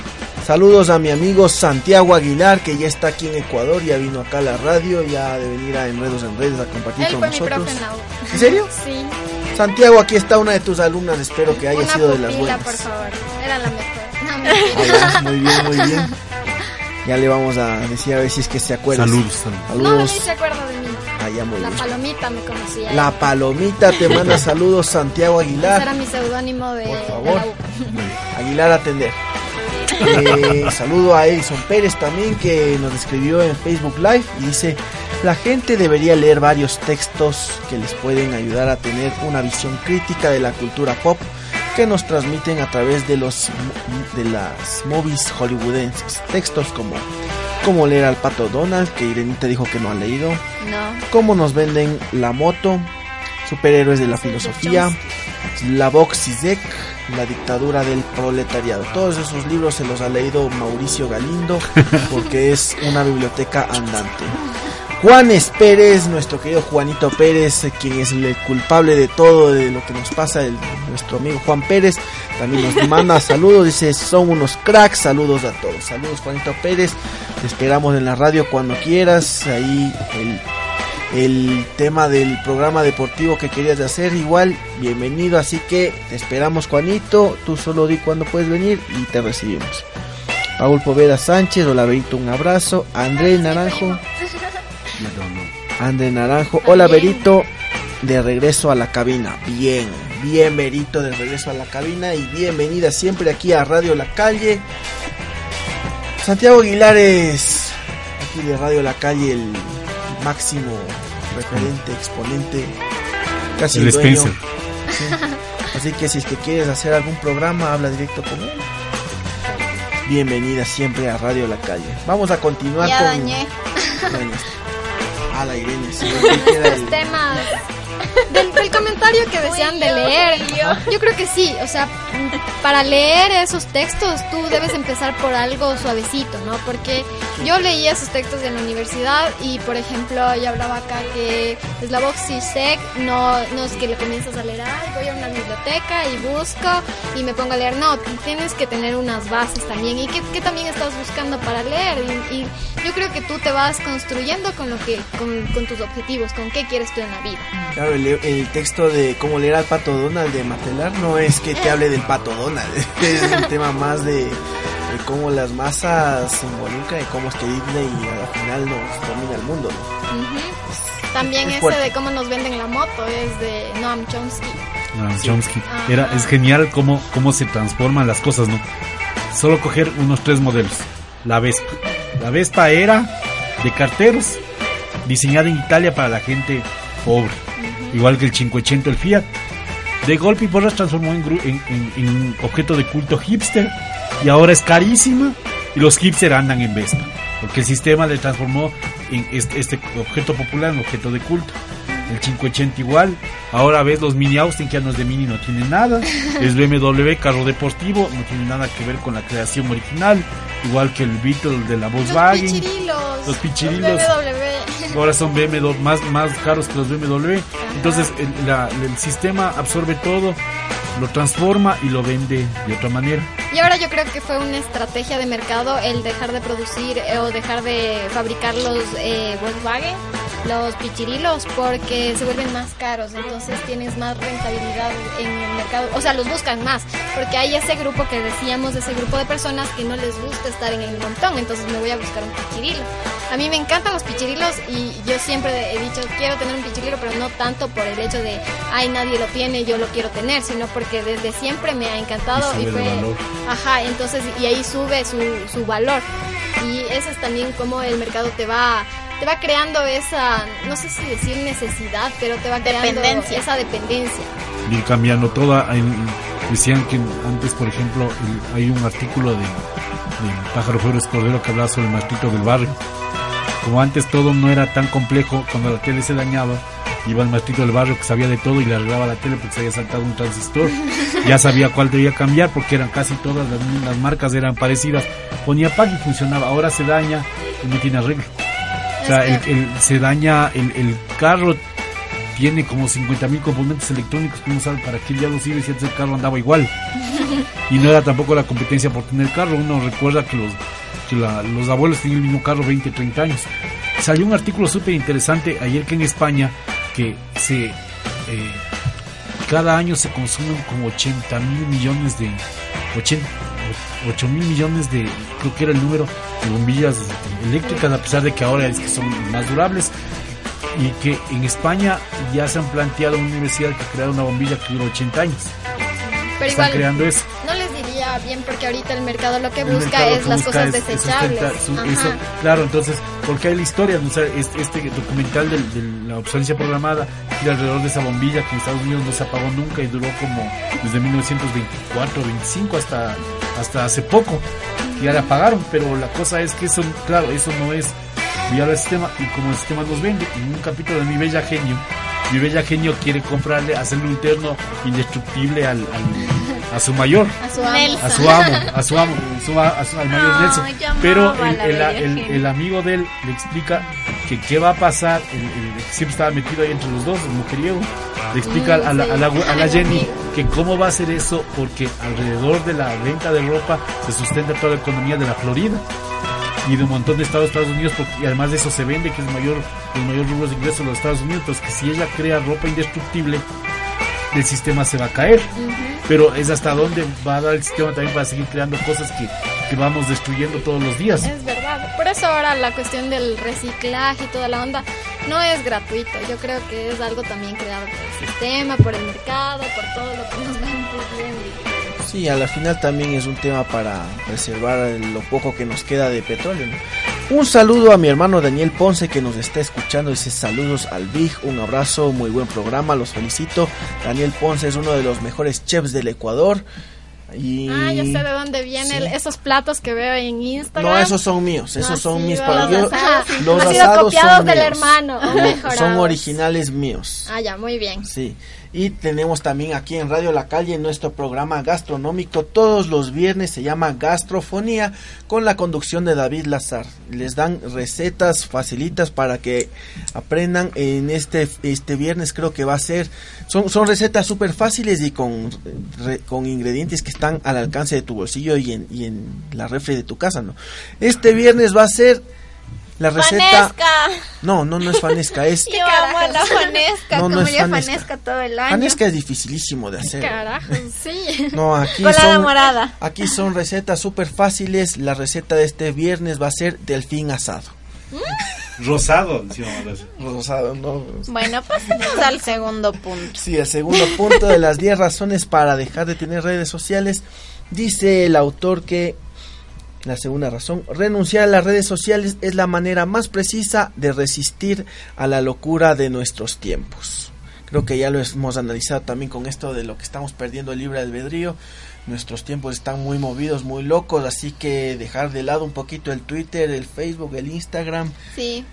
Saludos a mi amigo Santiago Aguilar, que ya está aquí en Ecuador, ya vino acá a la radio, ya de venir a Enredos en Redes a compartir Él con fue mi nosotros. profe en la U. ¿En serio? Sí. Santiago, aquí está una de tus alumnas, espero que haya Una sido de las buenas. por favor. Era la mejor. No, muy bien, muy bien. Ya le vamos a decir a ver si es que se acuerda. Saludos, saludos. No, ni Saludos. se acuerda de mí. Ah, ya, muy La bien. palomita me conocía. La palomita te manda saludos, Santiago Ese era Aguilar. mi seudónimo de, de favor. Aguilar atender. Eh, saludo a Edison Pérez también que nos escribió en Facebook Live y dice, la gente debería leer varios textos que les pueden ayudar a tener una visión crítica de la cultura pop que nos transmiten a través de los de las movies hollywoodenses. Textos como cómo leer al pato Donald, que Irenita dijo que no ha leído, No. cómo nos venden la moto, superhéroes de la filosofía, la Vox Zizek, la dictadura del proletariado. Todos esos libros se los ha leído Mauricio Galindo porque es una biblioteca andante. Juanes Pérez, nuestro querido Juanito Pérez, eh, quien es el culpable de todo de lo que nos pasa, el, nuestro amigo Juan Pérez, también nos manda saludos, dice son unos cracks, saludos a todos, saludos Juanito Pérez, te esperamos en la radio cuando quieras, ahí el el tema del programa deportivo que querías de hacer. Igual, bienvenido, así que te esperamos, Juanito. Tú solo di cuándo puedes venir y te recibimos. Paul Poveda Sánchez, hola Berito, un abrazo. André Naranjo, André Naranjo, hola Berito, de regreso a la cabina. Bien, bien Berito, de regreso a la cabina y bienvenida siempre aquí a Radio La Calle. Santiago Aguilares, aquí de Radio La Calle, el máximo referente, exponente, casi El el dueño. Spencer. Sí. Así que si es que quieres hacer algún programa, habla directo con él. Bienvenida siempre a Radio La Calle. Vamos a continuar Ya con. dañé. Bueno, a la Irene, sí, Los temas. Del, del comentario que decían de leer. Yo creo que sí, o sea, para leer esos textos tú debes empezar por algo suavecito, ¿no? Porque yo leía esos textos en la universidad y, por ejemplo, yo hablaba acá que Slavoj Zizek no, no es que le comienzas a leer, ay, voy a una biblioteca y busco y me pongo a leer. No, tienes que tener unas bases también. ¿Y qué, qué también estás buscando para leer? Y, y yo creo que tú te vas construyendo con lo que, con, con tus objetivos, con qué quieres tú en la vida. Claro, el, el texto de cómo leer al pato Donald de Matelar no es que te hable del pato Donald, es un tema más de, de cómo las masas se involucran y cómo es que Disney al final nos domina el mundo. ¿no? Ujú. También es ese fuerte. de cómo nos venden la moto es de Noam Chomsky. Ah, Sí. Chomsky. Era, es genial cómo, cómo se transforman las cosas, ¿no? Solo coger unos tres modelos. La Vespa. La Vespa era de carteros, diseñada en Italia para la gente pobre. Igual que el 580, el Fiat. De golpe y porras transformó en, en, en- en objeto de culto hipster. Y ahora es carísima. Y los hipster andan en Vespa. Porque el sistema le transformó en este, este objeto popular en objeto de culto. El 580 igual. Ahora ves los mini Austin que ya no es de mini, no tiene nada. Es BMW, carro deportivo, no tiene nada que ver con la creación original. Igual que el Beetle de la Volkswagen. Los. Los pichirilos. Los BMW. Ahora son BMW más, más caros que los BMW. Entonces el, la- el sistema absorbe todo, lo transforma y lo vende de otra manera. Y ahora yo creo que fue una estrategia de mercado el dejar de producir eh, o dejar de fabricar los eh, Volkswagen, los pichirilos, porque se vuelven más caros. Entonces tienes más rentabilidad en el mercado. O sea, los buscan más, porque hay ese grupo que decíamos, ese grupo de personas que no les gusta estar en el montón. Entonces me voy a buscar un pichirilo. A mí me encantan los pichirilos y yo siempre he dicho quiero tener un pichirilo, pero no tanto por el hecho de, ay, nadie lo tiene, yo lo quiero tener, sino porque desde siempre me ha encantado Y y, el fue, valor. ajá, entonces y ahí sube su, su valor y eso es también como el mercado te va te va creando esa, no sé si decir necesidad, pero te va creando Dependencia. esa dependencia. ir cambiando toda. decían que antes, por ejemplo, el- hay un artículo de, de Pájaro Flores Cordero que hablaba sobre el maestrito del barrio. Como antes todo no era tan complejo, cuando la tele se dañaba, iba el maestrito del barrio que sabía de todo y le arreglaba la tele porque se había saltado un transistor. Ya sabía cuál debía cambiar porque eran casi todas las, las marcas eran parecidas. Ponía pack y funcionaba. Ahora se daña y no tiene arreglo. O sea, el, el- se daña el, el carro tiene como 50 mil componentes electrónicos que uno sabe para qué ya los sirve si antes el carro andaba igual. Y no era tampoco la competencia por tener carro. Uno recuerda que los, que la- los abuelos tenían el mismo carro 20, 30 años. Salió un artículo súper interesante ayer que en España que se eh, cada año se consumen como 80 mil millones de 80, 8 mil millones de creo que era el número bombillas eléctricas a pesar de que ahora es que son más durables y que en España ya se han planteado una universidad que crear una bombilla que dura 80 años Pero están igual creando eso no les diría bien porque ahorita el mercado lo que El busca es que las busca cosas es- es desechables. sustenta- su- Ajá. eso, claro, entonces, porque hay la historia, o sea, este, este documental del- de, la obsolescencia programada y alrededor de esa bombilla que en Estados Unidos no se apagó nunca y duró como desde 1924, 25 hasta, hasta hace poco. Ya la apagaron, pero la cosa es que eso, claro, eso no es viable al sistema y como el sistema nos vende, en un capítulo de Mi Bella Genio, Mi Bella Genio quiere comprarle, hacerle un terno indestructible al- a su mayor A su amo. a su amo, a su amo, su- a su- al mayor Ay, Nelson. Pero el, amigo de él le explica que qué va a pasar, el, el que siempre estaba metido ahí entre los dos, el mujeriego, le explica a, la, sí. a, la, a la Ay, Jenny que cómo va a ser eso porque alrededor de la venta de ropa se sustenta toda la economía de la Florida. y de un montón de estados Estados Unidos porque- y además de eso se vende que es el mayor el mayor rubro de ingresos de los Estados Unidos entonces que si ella crea ropa indestructible el sistema se va a caer pero es hasta dónde va a dar el sistema también para seguir creando cosas que, que vamos destruyendo todos los días Es verdad. Por eso ahora la cuestión del reciclaje y toda la onda no es gratuito. Yo creo que es algo también creado por el sistema, por el mercado, por todo lo que nos van pidiendo. Sí, a la final también es un tema para preservar lo poco que nos queda de petróleo. ¿no? Un saludo a mi hermano Daniel Ponce que nos está escuchando. Dice saludos al Big, un abrazo, muy buen programa, los felicito. Daniel Ponce es uno de los mejores chefs del Ecuador. Y... Ah, ya sé de dónde vienen esos platos que veo en Instagram. No, esos son míos, esos No, son mis los para yo- asados. Los asados son del míos. hermano, o No, mejorados. son originales míos. Ah, ya, muy bien. Sí, y tenemos también aquí en Radio La Calle nuestro programa gastronómico todos los viernes, se llama Gastrofonía, con la conducción de David Lazar. Les dan recetas facilitas para que aprendan en este, este viernes, creo que va a ser, son, son recetas súper fáciles y con, con ingredientes que están al alcance de tu bolsillo y en, y en la refri de tu casa, ¿no? Este viernes va a ser la receta... Fanesca. No, no, no es fanesca, es... Yo amo a la fanesca, No, no es fanesca. fanesca todo el año. Fanesca es dificilísimo de hacer. Carajo, sí. No, aquí Colada son, morada. aquí son recetas súper fáciles. La receta de este viernes va a ser delfín asado. rosado encima, ¿verdad? Rosado, no. Bueno, vamos al segundo punto. Sí, el segundo punto de las 10 razones para dejar de tener redes sociales. Dice el autor que la segunda razón, renunciar a las redes sociales es la manera más precisa de resistir a la locura de nuestros tiempos. Creo que ya lo hemos analizado también con esto de lo que estamos perdiendo el libre albedrío. Nuestros tiempos están muy movidos, muy locos, así que dejar de lado un poquito el Twitter, el Facebook, el Instagram, Sí.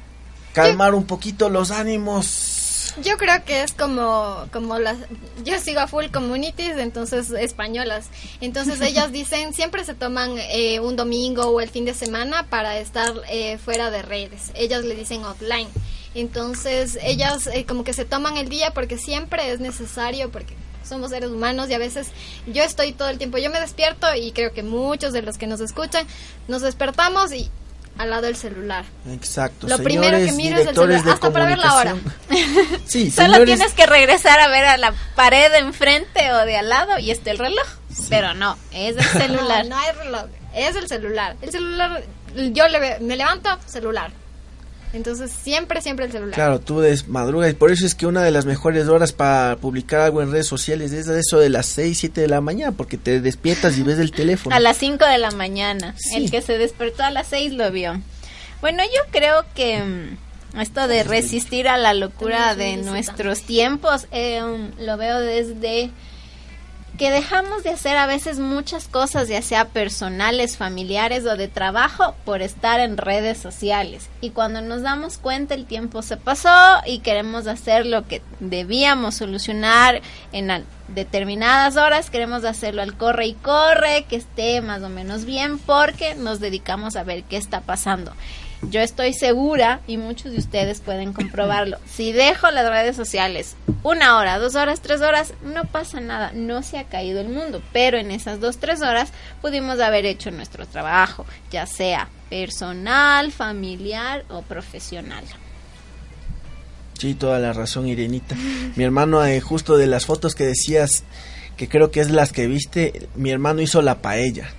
calmar un poquito los ánimos. Yo creo que es como, como las... Yo sigo a full communities, entonces españolas. Entonces ellas dicen, siempre se toman eh, un domingo o el fin de semana para estar eh, fuera de redes. Ellas le dicen offline. Entonces ellas eh, como que se toman el día porque siempre es necesario, porque somos seres humanos y a veces yo estoy todo el tiempo, yo me despierto y creo que muchos de los que nos escuchan nos despertamos y al lado el celular. Exacto. Lo primero que señores miro es el celular, hasta para ver la hora. Sí, Solo señores, tienes que regresar a ver a la pared de enfrente o de al lado y está el reloj. Pero no, es el celular. No, no hay reloj, es el celular. El celular, yo le, ve- me levanto, celular. Entonces siempre, siempre el celular. Claro, tú des madrugas y por eso es que una de las mejores horas para publicar algo en redes sociales es eso de las 6, 7 de la mañana, porque te despiertas y ves el teléfono. A las 5 de la mañana. Sí. El que se despertó a las 6 lo vio. Bueno, yo creo que mm, esto de resistir a la locura de nuestros tiempos eh, mm, lo veo desde que dejamos de hacer a veces muchas cosas, ya sea personales, familiares o de trabajo, por estar en redes sociales. Y cuando nos damos cuenta el tiempo se pasó y queremos hacer lo que debíamos solucionar en determinadas horas, queremos hacerlo al corre y corre, que esté más o menos bien, porque nos dedicamos a ver qué está pasando. Yo estoy segura, y muchos de ustedes pueden comprobarlo, si dejo las redes sociales una hora, dos horas, tres horas, no pasa nada, no se ha caído el mundo, pero en esas dos, tres horas pudimos haber hecho nuestro trabajo, ya sea personal, familiar o profesional. Sí, toda la razón, Irenita. Mi hermano, eh, justo de las fotos que decías, que creo que es las que viste, mi hermano hizo la paella.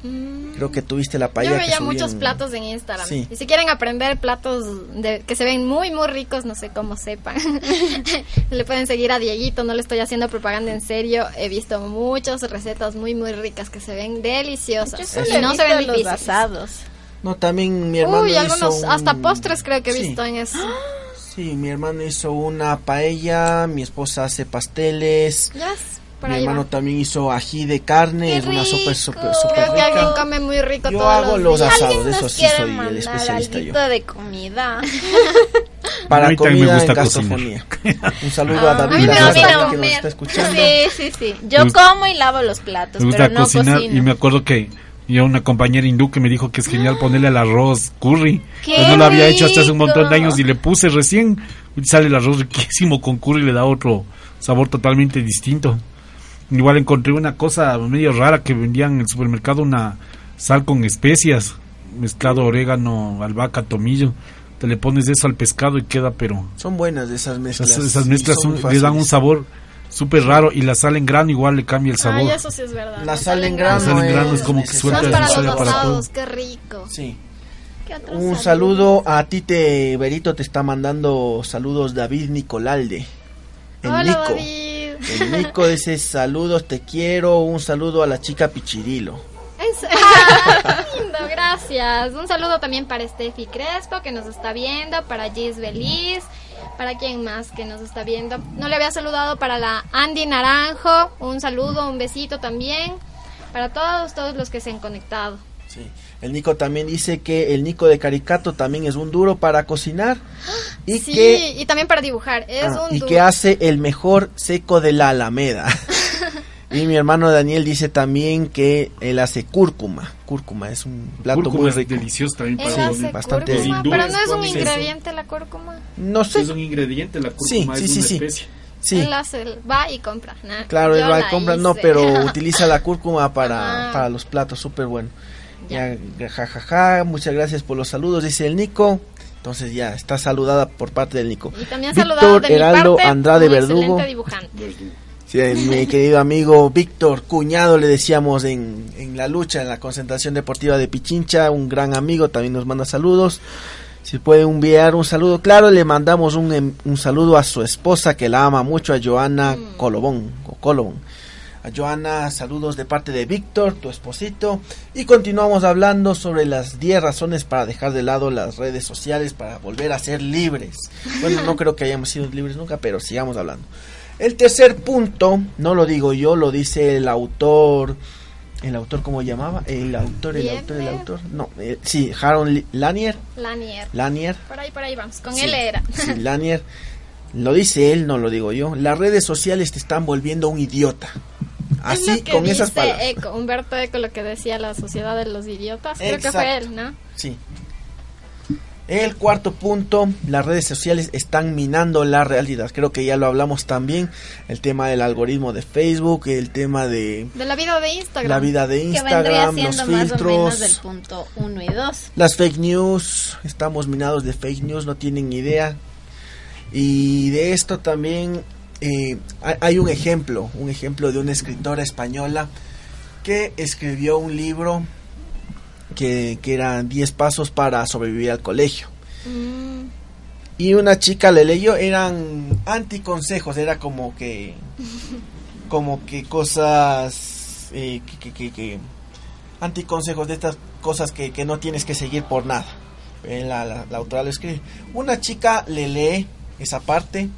Creo que tuviste la paella. Yo que veía subí muchos en- platos en Instagram. Sí. Y si quieren aprender platos de, que se ven muy, muy ricos, no sé cómo sepan, le pueden seguir a Dieguito. No le estoy haciendo propaganda en serio. He visto muchas recetas muy, muy ricas que se ven deliciosas. Yo y no se ven los difíciles. asados. No, también mi hermano Uy, hizo algunos, un- hasta postres creo que he Sí. visto en eso. Sí, mi hermano hizo una paella, mi esposa hace pasteles. Ya, Mi hermano también hizo ají de carne, ¡Qué es una sopa súper que alguien rica. come muy rico Yo todos hago los días. asados, ¿Alguien eso sí soy el especialista yo. de comida? Para A mí también me comida en gusta gastrofonía. Un saludo a Ah, David a mí me que nos está escuchando. Sí, sí, sí. Yo Me como y lavo los platos, Me gusta pero no cocinar cocino. y me acuerdo que yo una compañera hindú que me dijo que es genial ponerle al arroz curry. ¡Qué Pues no lo había hecho hasta hace un montón de años y le puse recién y sale el arroz riquísimo con curry y le da otro sabor totalmente distinto. Igual encontré una cosa medio rara que vendían en el supermercado una sal con especias. mezclado orégano, albahaca, tomillo. Te le pones eso al pescado y queda, pero Son buenas esas mezclas. esas, mezclas son son- le dan un sabor súper raro y la sal en grano igual le cambia el sabor. Ay, eso sí es verdad. La sal en grano, La sal en grano es como que suelta para los para todo. qué rico. Sí. ¿Qué otros Un saludo a ti, te, Berito, te está mandando saludos David Nicolalde. El Hola, Nico. David. El Nico dice saludos, te quiero. Un saludo a la chica Pichirilo. Es- lindo, gracias. Un saludo también para Steffi Crespo que nos está viendo, para Gis Beliz, para quien más que nos está viendo. No le había saludado para la Andy Naranjo, un saludo, un besito también para todos, todos los que se han conectado. Sí. El Nico también dice que el Nico de Caricato también es un duro para cocinar y sí, que y también para dibujar. Es ah, un y que hace el mejor seco de la Alameda. y mi hermano Daniel dice también que él hace cúrcuma. Cúrcuma es un plato Cúrcuma muy es rico. delicioso también Él para hace bastante cúrcuma, hindúes pero no es un ingrediente la cúrcuma. No sé. Es un ingrediente, la cúrcuma sí, es sí, una sí. especie. Sí. Él hace, va y compra. Nah, Claro, él va y compra, no, pero utiliza la cúrcuma para, para los platos, súper bueno. Ya, jajaja, muchas gracias por los saludos, dice el Nico. Entonces ya está saludada por parte del Nico. Y también Víctor de mi Heraldo parte, Andrade un Verdugo. Sí, mi querido amigo Víctor Cuñado, le decíamos en, en la lucha, en la concentración deportiva de Pichincha, un gran amigo, también nos manda saludos. Si puede enviar un saludo, claro, le mandamos un, em- un saludo a su esposa que la ama mucho, a Joana Colobón, o Colobón. A Joana, saludos de parte de Víctor, tu esposito. Y continuamos hablando sobre las 10 razones para dejar de lado las redes sociales, para volver a ser libres. Bueno, no creo que hayamos sido libres nunca, pero sigamos hablando. El tercer punto, no lo digo yo, lo dice el autor. ¿El autor cómo llamaba? El autor, el autor, el autor. No, eh, sí, Harold Lanier. Lanier. Lanier. Por ahí, por ahí vamos. Con Sí, él era. sí, Lanier. Lo dice él, no lo digo yo. Las redes sociales te están volviendo un idiota. Es Así, lo que con dice esas palabras. Eco, Humberto Eco, lo que decía la sociedad de los idiotas. Creo que Exacto. fue él, ¿no? Sí. El cuarto punto, las redes sociales están minando la realidad. Creo que ya lo hablamos también. El tema del algoritmo de Facebook, el tema de De la vida de Instagram. la vida de Que Instagram, los siendo más o menos del filtros, punto 1 y 2. las fake news. Estamos minados de fake news, no tienen idea. Y de esto también eh, hay- un ejemplo, un ejemplo de una escritora española que escribió un libro que, que era 10 pasos para sobrevivir al colegio. Mm, Y una chica le leyó, eran anticonsejos, era como que, como que cosas, eh, que, que, que, que- anticonsejos de estas cosas que, que no tienes que seguir por nada. Eh, La, la, la autora lo escribe. Una chica le lee esa parte,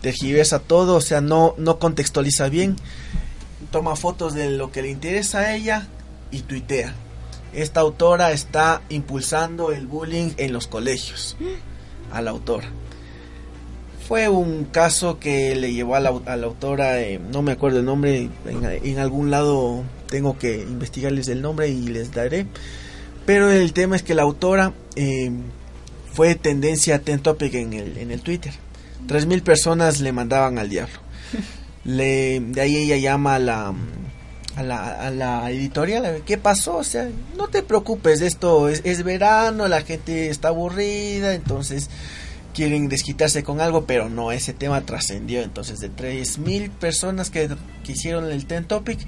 tergiversa todo, o sea, no, no contextualiza bien, toma fotos de lo que le interesa a ella y tuitea. Esta autora está impulsando el bullying en los colegios a la autora. Fue un caso que le llevó a la, a autora, eh, no me acuerdo el nombre, en, algún lado tengo que investigarles el nombre y les daré. Pero el tema es que la autora eh, fue tendencia Ten Topic en el, en el Twitter. Tres mil personas le mandaban al diablo. Le, de ahí ella llama a la, a la, a la editorial, a ver, ¿qué pasó? O sea, no te preocupes, esto es, es verano, la gente está aburrida, entonces quieren desquitarse con algo, pero no, ese tema trascendió. Entonces, de 3.000 personas que, que hicieron el Ten Topic,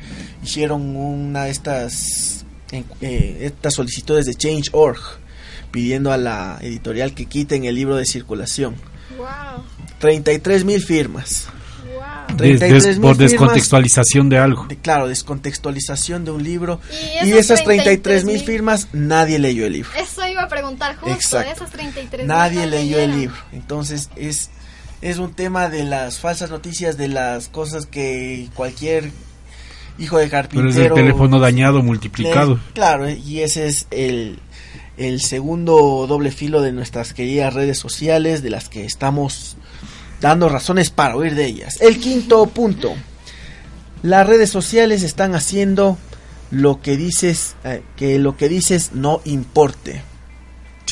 hicieron una de estas, eh, estas solicitudes de Change.org, pidiendo a la editorial que quiten el libro de circulación. wow. 33.000 firmas. Des- des- 33,000 por firmas. descontextualización de algo. De- claro, descontextualización de un libro. Y Y, esas 33 mil 33,000 firmas, nadie leyó el libro. Eso iba a preguntar justo, Exacto. esas 33 Nadie leyó el libro. Entonces es, es un tema de las falsas noticias, de las cosas que cualquier hijo de Pero carpintero... es el teléfono dañado multiplicado. le- claro, y ese es el, el segundo doble filo de nuestras queridas redes sociales, de las que estamos dando razones para huir de ellas. El quinto punto. Las redes sociales están haciendo lo que dices, eh, que lo que dices no importe.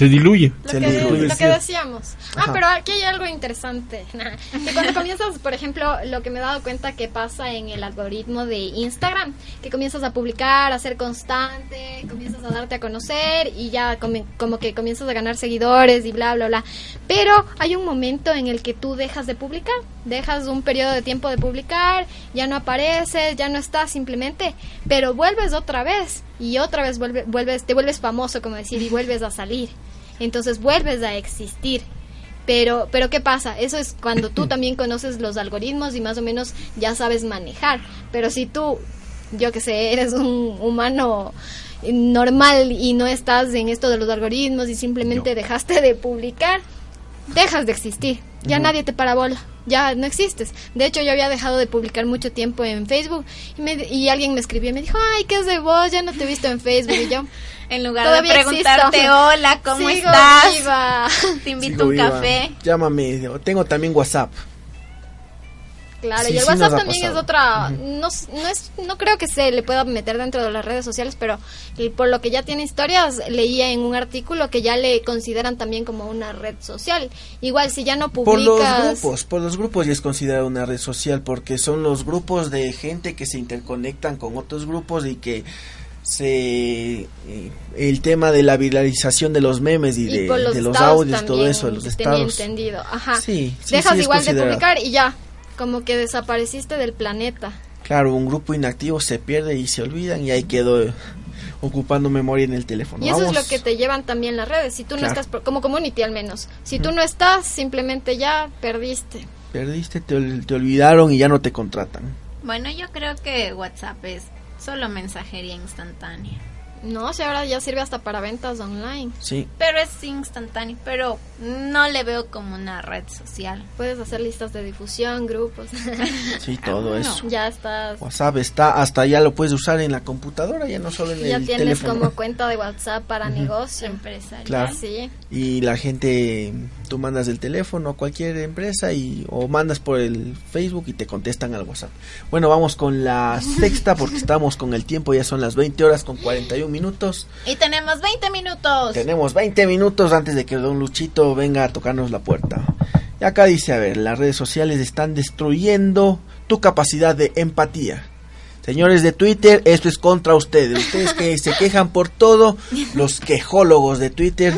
Se diluye. Lo, Se que, diluye. lo que decíamos. Ah, pero aquí hay algo interesante. que cuando comienzas, por ejemplo, lo que me he dado cuenta que pasa en el algoritmo de Instagram, que comienzas a publicar, a ser constante, comienzas a darte a conocer y ya come- como que comienzas a ganar seguidores y bla, bla, bla. Pero hay un momento en el que tú dejas de publicar, dejas un periodo de tiempo de publicar, ya no apareces, ya no estás simplemente, pero vuelves otra vez y otra vez vuelve- vuelves, te vuelves famoso, como decir, y vuelves a salir. Entonces vuelves a existir. Pero, pero ¿qué pasa? Eso es cuando tú también conoces los algoritmos y más o menos ya sabes manejar. Pero si tú, yo que sé, eres un humano normal y no estás en esto de los algoritmos y simplemente dejaste de publicar, dejas de existir. Ya nadie te para bola. Ya no existes. De hecho, yo había dejado de publicar mucho tiempo en Facebook y, me- y alguien me escribió y me dijo, ay, ¿qué es de vos? Ya no te he visto en Facebook. Y yo, En lugar de preguntarte, existo. hola, ¿cómo Sigo estás? viva. Te invito Sigo un viva. café. Llámame. Tengo también WhatsApp. Claro, Sí, y el sí WhatsApp también es otra, no, no es, no creo que se le pueda meter dentro de las redes sociales, pero el- por lo que ya tiene historias, leía en un artículo que ya le consideran también como una red social. Igual si ya no Por los publicas, grupos, por los grupos ya es considerada una red social porque son los grupos de gente que se interconectan con otros grupos y que se eh, el tema de la viralización de los memes y, de, los, de los audios todo eso de los estados. entendido, ajá. Sí, sí, Dejas sí igual de publicar y ya, como que desapareciste del planeta. claro un grupo inactivo se pierde y se olvidan y ahí quedó eh, ocupando memoria en el teléfono Y eso es lo que te llevan también las redes. Si tú no estás, como community al menos, si tú no estás, simplemente ya perdiste. perdiste te, ol- te olvidaron y ya no te contratan Bueno, yo creo que WhatsApp es solo mensajería instantánea. No, si ahora ya sirve hasta para ventas online. sí Pero es instantáneo, pero no le veo como una red social. Puedes hacer listas de difusión, grupos. sí todo eso Ya estás. WhatsApp está hasta ya lo puedes usar en la computadora ya no solo en Ya el tienes teléfono como cuenta de WhatsApp para negocio. Empresarial. Claro. Sí. y la gente tú mandas el teléfono a cualquier empresa y o mandas por el Facebook y te contestan al WhatsApp. Bueno, vamos con la sexta porque estamos con el tiempo, ya son las 20 horas con 41 minutos. Y tenemos 20 minutos. Tenemos 20 minutos antes de que Don Luchito venga a tocarnos la puerta. Y acá dice, a ver, las redes sociales están destruyendo tu capacidad de empatía. Señores de Twitter, esto es contra ustedes. Ustedes que se quejan por todo, los quejólogos de Twitter.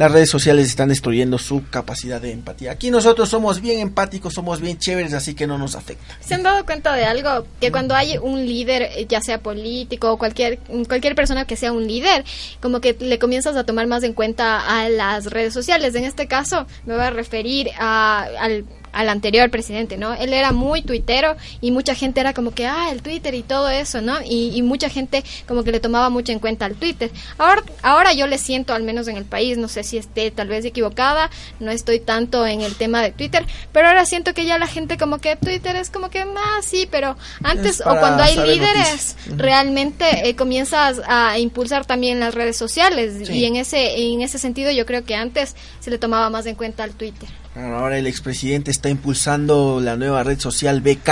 Las redes sociales están destruyendo su capacidad de empatía. Aquí nosotros somos bien empáticos, somos bien chéveres, así que no nos afecta. ¿Se han dado cuenta de algo? Que cuando hay un líder, eh, ya sea político o cualquier, cualquier persona que sea un líder, como que le comienzas a tomar más en cuenta a las redes sociales. En este caso, me voy a referir a- al, al anterior presidente, ¿no? Él era muy tuitero y mucha gente era como que, ah, el Twitter y todo eso, ¿no? Y, y mucha gente como que le tomaba mucho en cuenta al Twitter. Ahora, ahora yo le siento, al menos en el país, no sé si esté tal vez equivocada, no estoy tanto en el tema de Twitter, pero ahora siento que ya la gente como que Twitter es como que más, sí, pero antes Es o cuando hay líderes, noticias. Realmente eh, comienzas a impulsar también las redes sociales Sí. y en ese, en ese sentido yo creo que antes se le tomaba más en cuenta al Twitter. Ahora el expresidente está impulsando la nueva red social BK.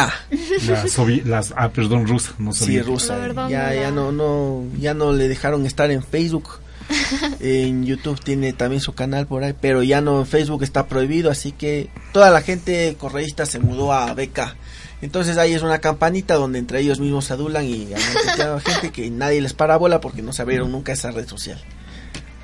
La sovi- las, ah, perdón, rusa, no Sí, rusa. Verdad Ya, no ya no, no, ya no le dejaron estar en Facebook. en YouTube tiene también su canal por ahí, pero ya no en Facebook está prohibido, así que toda la gente correísta se mudó a BK. Entonces ahí es una campanita donde entre ellos mismos se adulan y han encontrado gente que nadie les para bola porque no se abrieron nunca esa red social.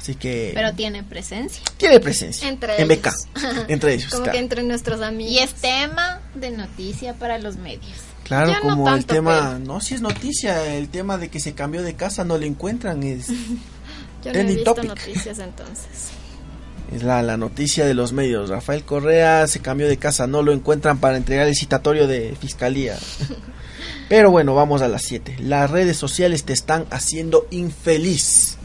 Así que Pero tiene presencia. tiene presencia Entre en ellos. BK, entre ellos. Como claro. que entre nuestros amigos. Y es tema de noticia para los medios. Claro, no como el tema, no, si es noticia, el tema de que se cambió de casa, no le encuentran, es, Yo no he visto topic. noticias entonces. es la, la noticia de los medios. Rafael Correa se cambió de casa, no lo encuentran para entregar el citatorio de fiscalía. Pero bueno, vamos a las 7. Las redes sociales te están haciendo infeliz.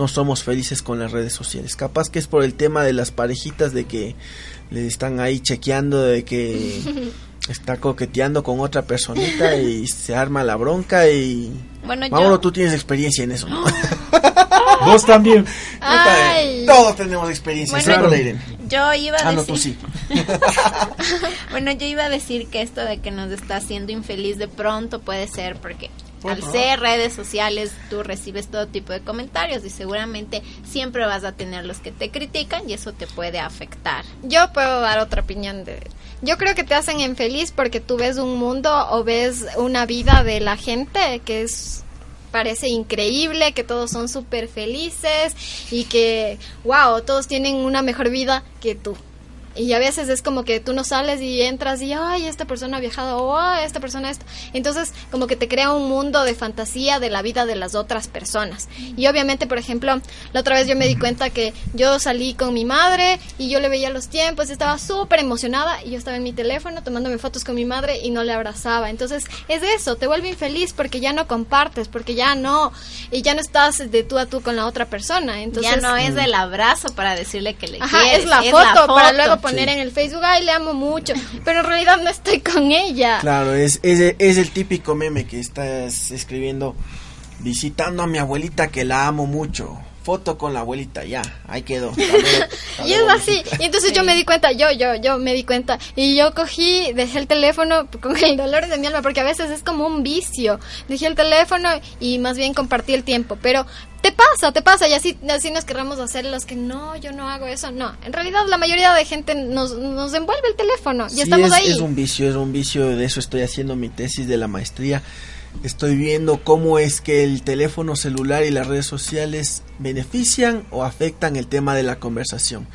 No somos felices con las redes sociales. Capaz que es por el tema de las parejitas de que le están ahí chequeando de que está coqueteando con otra personita y se arma la bronca y Bueno, yo- Mauro, tú tienes experiencia en eso. ¿no? Vos también. Ay. Todos tenemos experiencia. Bueno. Yo iba a Ah, no, decir. tú sí. bueno, yo iba a decir que esto de que nos está haciendo infeliz de pronto puede ser porque al ser redes sociales, tú recibes todo tipo de comentarios y seguramente siempre vas a tener los que te critican y eso te puede afectar. Yo puedo dar otra opinión de... Yo creo que te hacen infeliz porque tú ves un mundo o ves una vida de la gente que es parece increíble, que todos son súper felices y que, wow, todos tienen una mejor vida que tú. Y a veces es como que tú no sales y entras y, ay, esta persona ha viajado, o ay, esta persona esto. Entonces, como que te crea un mundo de fantasía de la vida de las otras personas. Y obviamente, por ejemplo, la otra vez yo me di cuenta que yo salí con mi madre y yo le veía los tiempos, y estaba súper emocionada y yo estaba en mi teléfono tomándome fotos con mi madre y no le abrazaba. Entonces, es eso, te vuelve infeliz porque ya no compartes, porque ya no, y ya no estás de tú a tú con la otra persona. Entonces, ya no es el abrazo para decirle que le Ajá, quieres, es la, es foto, la foto. para luego poner en el Facebook, ay, le amo mucho, pero en realidad no estoy con ella. Claro, es, es, es el típico meme que estás escribiendo visitando a mi abuelita que la amo mucho. Foto con la abuelita, ya, ahí quedó. Y es así, y entonces yo me di cuenta, yo, yo, yo me di cuenta, y yo cogí, dejé el teléfono con el dolor de mi alma, porque a veces es como un vicio, dejé el teléfono y más bien compartí el tiempo, pero te pasa, te pasa, y así, así nos querramos hacer los que no, yo no hago eso, no, en realidad la mayoría de gente nos, nos envuelve el teléfono, y Sí, estamos es, ahí. es un vicio, es un vicio, de eso estoy haciendo mi tesis de la maestría. Estoy viendo cómo es que el teléfono celular y las redes sociales benefician o afectan el tema de la conversación.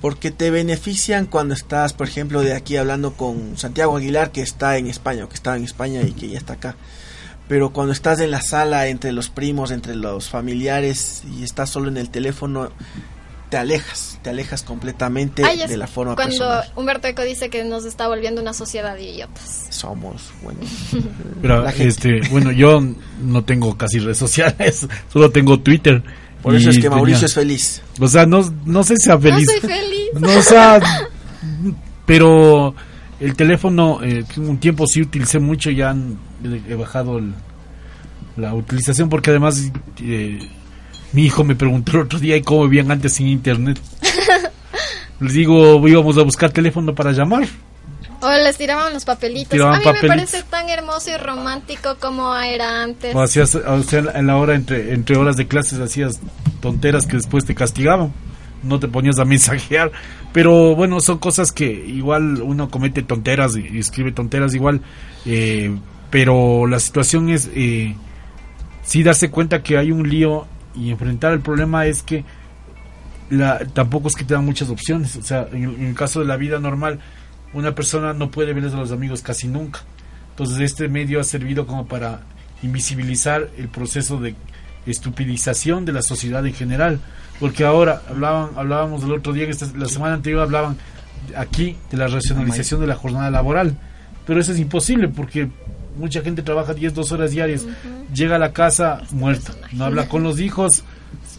Porque te benefician cuando estás, por ejemplo, de aquí hablando con Santiago Aguilar, que está en España, que estaba en España y que ya está acá. Pero cuando estás en la sala entre los primos, entre los familiares y estás solo en el teléfono, te alejas, te alejas completamente Ay, de la forma cuando personal. Humberto Eco dice que nos está volviendo una sociedad de idiotas. Somos, bueno. Pero, este, bueno, yo no tengo casi redes sociales, solo tengo Twitter. Por eso es que Mauricio tenía- es feliz. O sea, no, no sé si sea feliz. soy feliz. No, o sea, pero el teléfono, eh, un tiempo sí utilicé mucho, ya han- he bajado el- la utilización porque además eh, mi hijo me preguntó el otro día ¿y cómo vivían antes sin internet. Les digo, íbamos a buscar teléfono para llamar. O les tiraban los papelitos. Tiraban a mí papelitos. me parece tan hermoso y romántico como era antes. O hacías, o sea, en la hora entre, entre horas de clases hacías tonteras que después te castigaban. No te ponías a mensajear. Pero bueno, son cosas que igual uno comete tonteras y, y escribe tonteras igual. eh, pero la situación es eh, sí darse cuenta que hay un lío y enfrentar el problema es que la, tampoco es que te dan muchas opciones. O sea, en el, en el caso de la vida normal, una persona no puede verles a los amigos casi nunca. Entonces este medio ha servido como para invisibilizar el proceso de estupidización de la sociedad en general. Porque ahora hablaban, hablábamos el otro día, esta- la semana anterior hablaban aquí de la racionalización de la jornada laboral. Pero eso es imposible porque mucha gente trabaja 10, 2 horas diarias, llega a la casa muerto, no habla con los hijos,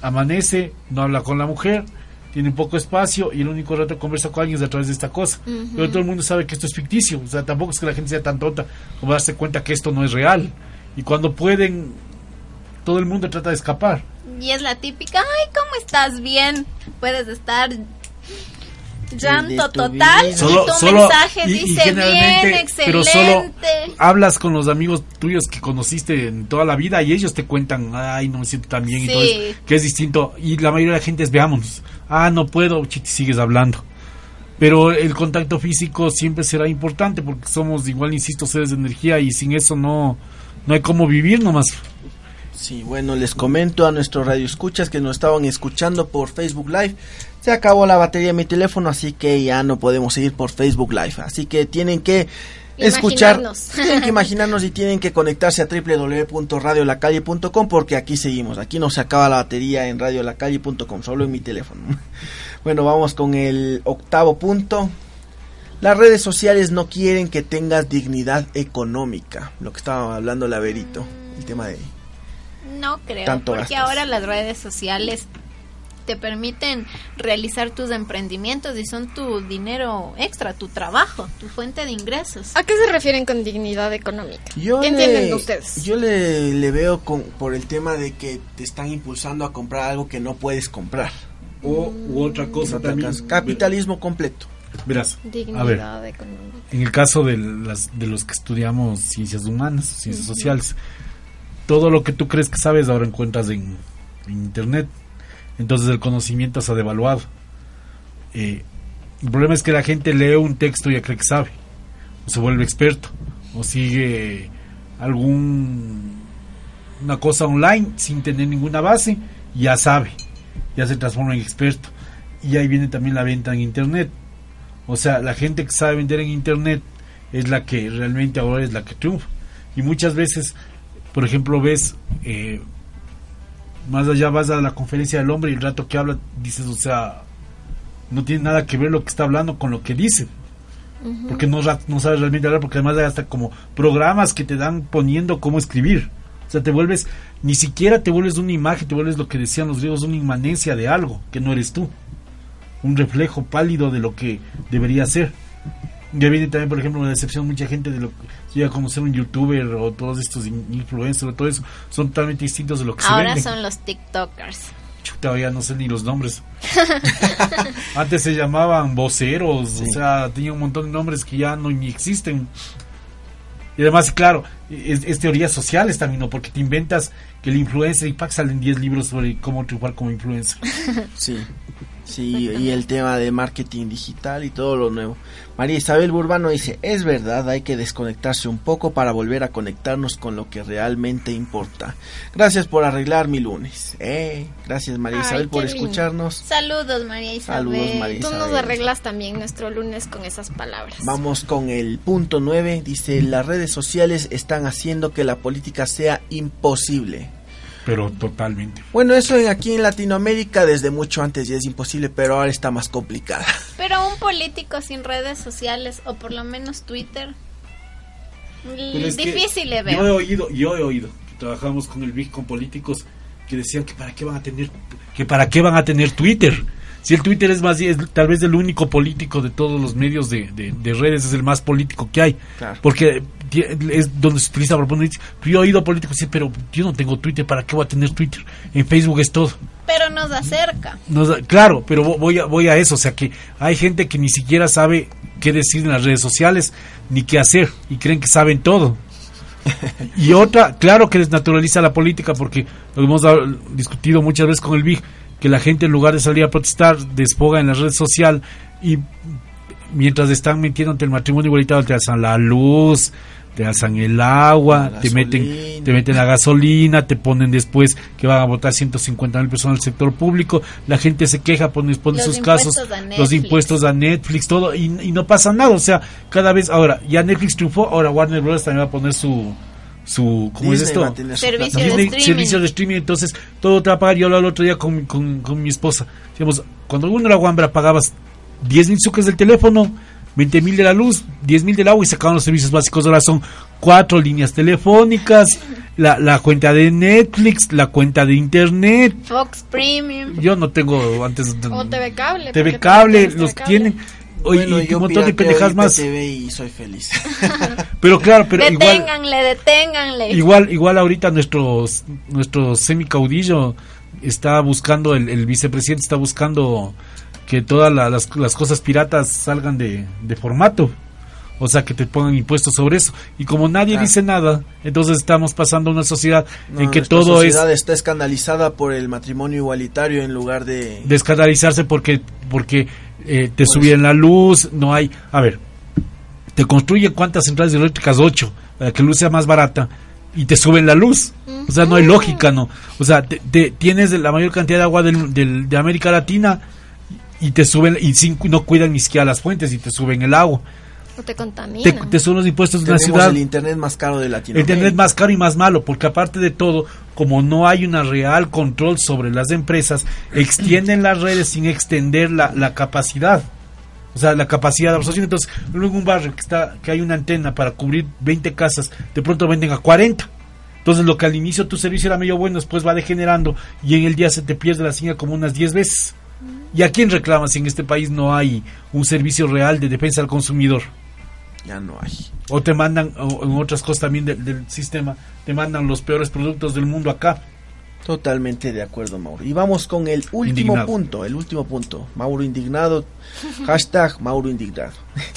amanece, no habla con la mujer, tiene poco espacio y el único rato que conversa con alguien es a través de esta cosa. Pero todo el mundo sabe que esto es ficticio, o sea, tampoco es que la gente sea tan tonta como darse cuenta que esto no es real. Y cuando pueden, todo el mundo trata de escapar. Y es la típica, ay, ¿cómo estás? Bien. Puedes estar llanto total vida. y tu mensaje y- y dice bien, generalmente, excelente. pero solo hablas con los amigos tuyos que conociste en toda la vida y ellos te cuentan, ay, no me siento tan bien y todo eso, que es distinto. Y la mayoría de la gente es, veámonos, ah, no puedo, chiti, sigues hablando. Pero el contacto físico siempre será importante porque somos, igual insisto, seres de energía y sin eso no, no hay cómo vivir nomás. Sí, bueno, les comento a nuestros radioescuchas que nos estaban escuchando por Facebook Live. Se acabó la batería de mi teléfono, así que ya no podemos seguir por Facebook Live. Así que tienen que escuchar, Imaginarnos. tienen que imaginarnos y tienen que conectarse a www.radiolacalle.com porque aquí seguimos. Aquí no se acaba la batería en radiolacalle.com, solo en mi teléfono. Bueno, vamos con el octavo punto. Las redes sociales no quieren que tengas dignidad económica, lo que estaba hablando Laverito, el tema de No creo, Tanto porque gastos. ahora las redes sociales te permiten realizar tus emprendimientos y son tu dinero extra, tu trabajo, tu fuente de ingresos. ¿A qué se refieren con dignidad económica? Yo ¿Qué le- entienden ustedes? Yo le, le veo con, por el tema de que te están impulsando a comprar algo que no puedes comprar. O u otra cosa también. Capitalismo completo. Verás, a ver, Dignidad económica. en el caso de, las, de los que estudiamos ciencias humanas, ciencias sociales, todo lo que tú crees que sabes ahora encuentras en, en internet. Entonces el conocimiento se ha devaluado. Eh, el problema es que la gente lee un texto y ya cree que sabe, o se vuelve experto, o sigue algún una cosa online sin tener ninguna base, ya sabe, ya se transforma en experto. Y ahí viene también la venta en internet. O sea, la gente que sabe vender en internet es la que realmente ahora es la que triunfa. Y muchas veces, por ejemplo, ves, eh, más allá vas a la conferencia del hombre y el rato que habla, dices, o sea, no tiene nada que ver lo que está hablando con lo que dice. Porque no, no sabes realmente hablar, porque además hay hasta como programas que te dan poniendo cómo escribir. O sea, te vuelves, ni siquiera te vuelves una imagen, te vuelves lo que decían los griegos, una inmanencia de algo, que no eres tú. Un reflejo pálido de lo que debería ser. Ya viene también, por ejemplo, una decepción mucha gente de lo que llega a conocer un youtuber o todos estos in- influencers o todo eso, son totalmente distintos de lo que se Ahora son los TikTokers. Chuta, ya no sé ni los nombres. Antes se llamaban voceros, o sea, tenía un montón de nombres que ya no ni existen. Y además, claro, es, es teorías sociales también, ¿no? Porque te inventas que el influencer y pack salen 10 libros sobre cómo triunfar como influencer. Sí, sí, y el tema de marketing digital y todo lo nuevo. María Isabel Burbano dice, es verdad, hay que desconectarse un poco para volver a conectarnos con lo que realmente importa. Gracias por arreglar mi lunes. Eh, gracias María Ay, Isabel por lindo. escucharnos. Saludos, María Isabel. Saludos, María Tú nos arreglas también nuestro lunes con esas palabras. Vamos con el punto 9. Dice, las redes sociales están haciendo que la política sea imposible. Pero totalmente. Bueno, eso en- aquí en Latinoamérica desde mucho antes ya es imposible, pero ahora está más complicada. Pero un político sin redes sociales, o por lo menos Twitter, difícil le Yo he oído, yo he oído que trabajamos con el BIC con políticos que decían que para qué van a tener que para qué van a tener Twitter. Si el Twitter es más es tal vez el único político de todos los medios de, de- de redes es el más político que hay. Claro. Porque es donde se utiliza yo he oído políticos decir, pero yo no tengo Twitter, ¿para qué voy a tener Twitter? En Facebook es todo. Pero nos acerca. Nos da- claro, pero vo- voy a, voy a eso, o sea que hay gente que ni siquiera sabe qué decir en las redes sociales ni qué hacer y creen que saben todo. Y otra, claro que desnaturaliza la política porque lo hemos discutido muchas veces con el BIG, que la gente en lugar de salir a protestar despoga en la red social y mientras están metiéndote el matrimonio igualitario te alzan la luz, te alzan el agua, te meten, te meten la gasolina, te ponen después que van a votar 150 mil personas del sector público, la gente se queja, pone, pone Los sus casos, los impuestos a Netflix, todo, y, y no pasa nada, o sea, cada vez, ahora, ya Netflix triunfó, ahora Warner Bros. también va a poner su, su ¿cómo es esto? Servicio de Disney, streaming. servicio de streaming, entonces todo te va a pagar. Yo hablaba el otro día con, con, con mi esposa. Digamos, cuando uno era Wambra pagabas 10 mil sucres del teléfono, 20 mil de la luz, 10 mil del agua y sacaban los servicios básicos. Ahora son cuatro líneas telefónicas, la, la cuenta de Netflix, la cuenta de internet. Fox Premium. Yo no tengo antes de- O TV Cable. TV cable, los tienen. Oye, Bueno, y un montón de pendejadas más. IPTV y soy feliz. Pero claro, pero igual. deténganle, deténganle. Igual, igual ahorita nuestro, nuestro semicaudillo está buscando, el, el vicepresidente está buscando que todas la- las, las cosas piratas salgan de, de formato. O sea, que te pongan impuestos sobre eso. Y como nadie Claro. dice nada, entonces estamos pasando a una sociedad No, en que todo es sociedad está escandalizada por el matrimonio igualitario en lugar de... descanalizarse porque, porque eh, te Pues- subían la luz, no hay... A ver, te construyen cuántas centrales eléctricas, ocho, para que la luz sea más barata, y te suben la luz. O sea, no hay lógica, ¿no? O sea, te, te- tienes la mayor cantidad de agua del, del- de América Latina y te suben, y sin- no cuidan ni siquiera las fuentes y te suben el agua. Te Te, contaminan. te suben los impuestos de una Tenemos ciudad. el internet más caro de El Latinoamérica. Internet más caro y más malo, porque aparte de todo, como no hay una real control sobre las empresas, extienden las redes sin extender la, la capacidad. O sea, la capacidad de absorción. Entonces, luego en un barrio que está que hay una antena para cubrir 20 casas, de pronto venden a 40. Entonces, lo que al inicio tu servicio era medio bueno, después va degenerando y en el día se te pierde la señal como unas 10 veces. ¿Y a quién reclamas si en este país no hay un servicio real de defensa al consumidor? Ya no hay. O te mandan, o en otras cosas también del, del sistema, te mandan los peores productos del mundo acá. Totalmente de acuerdo, Mauro. Y vamos con el último Indignado. punto, el último punto. Mauro indignado, hashtag Mauro indignado.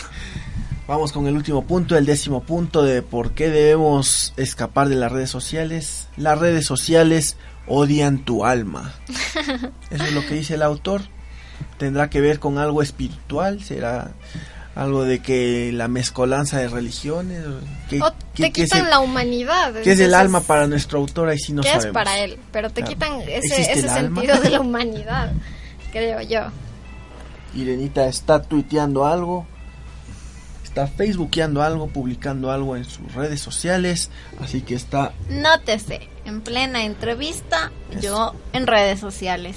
Vamos con el último punto, el décimo punto de por qué debemos escapar de las redes sociales. Las redes sociales odian tu alma. Eso es lo que dice el autor. Tendrá que ver con algo espiritual, será algo de que la mezcolanza de religiones. Que, O que- te que quitan el- la humanidad. que es el alma para nuestro autor, ahí sí no ¿Qué sabemos. es para él? Pero te Claro. quitan ese, ¿Existe ese el alma? sentido de la humanidad, creo yo. Irenita está tuiteando algo, está facebookeando algo, publicando algo en sus redes sociales, así que está Nótese, en plena entrevista, yo en redes sociales.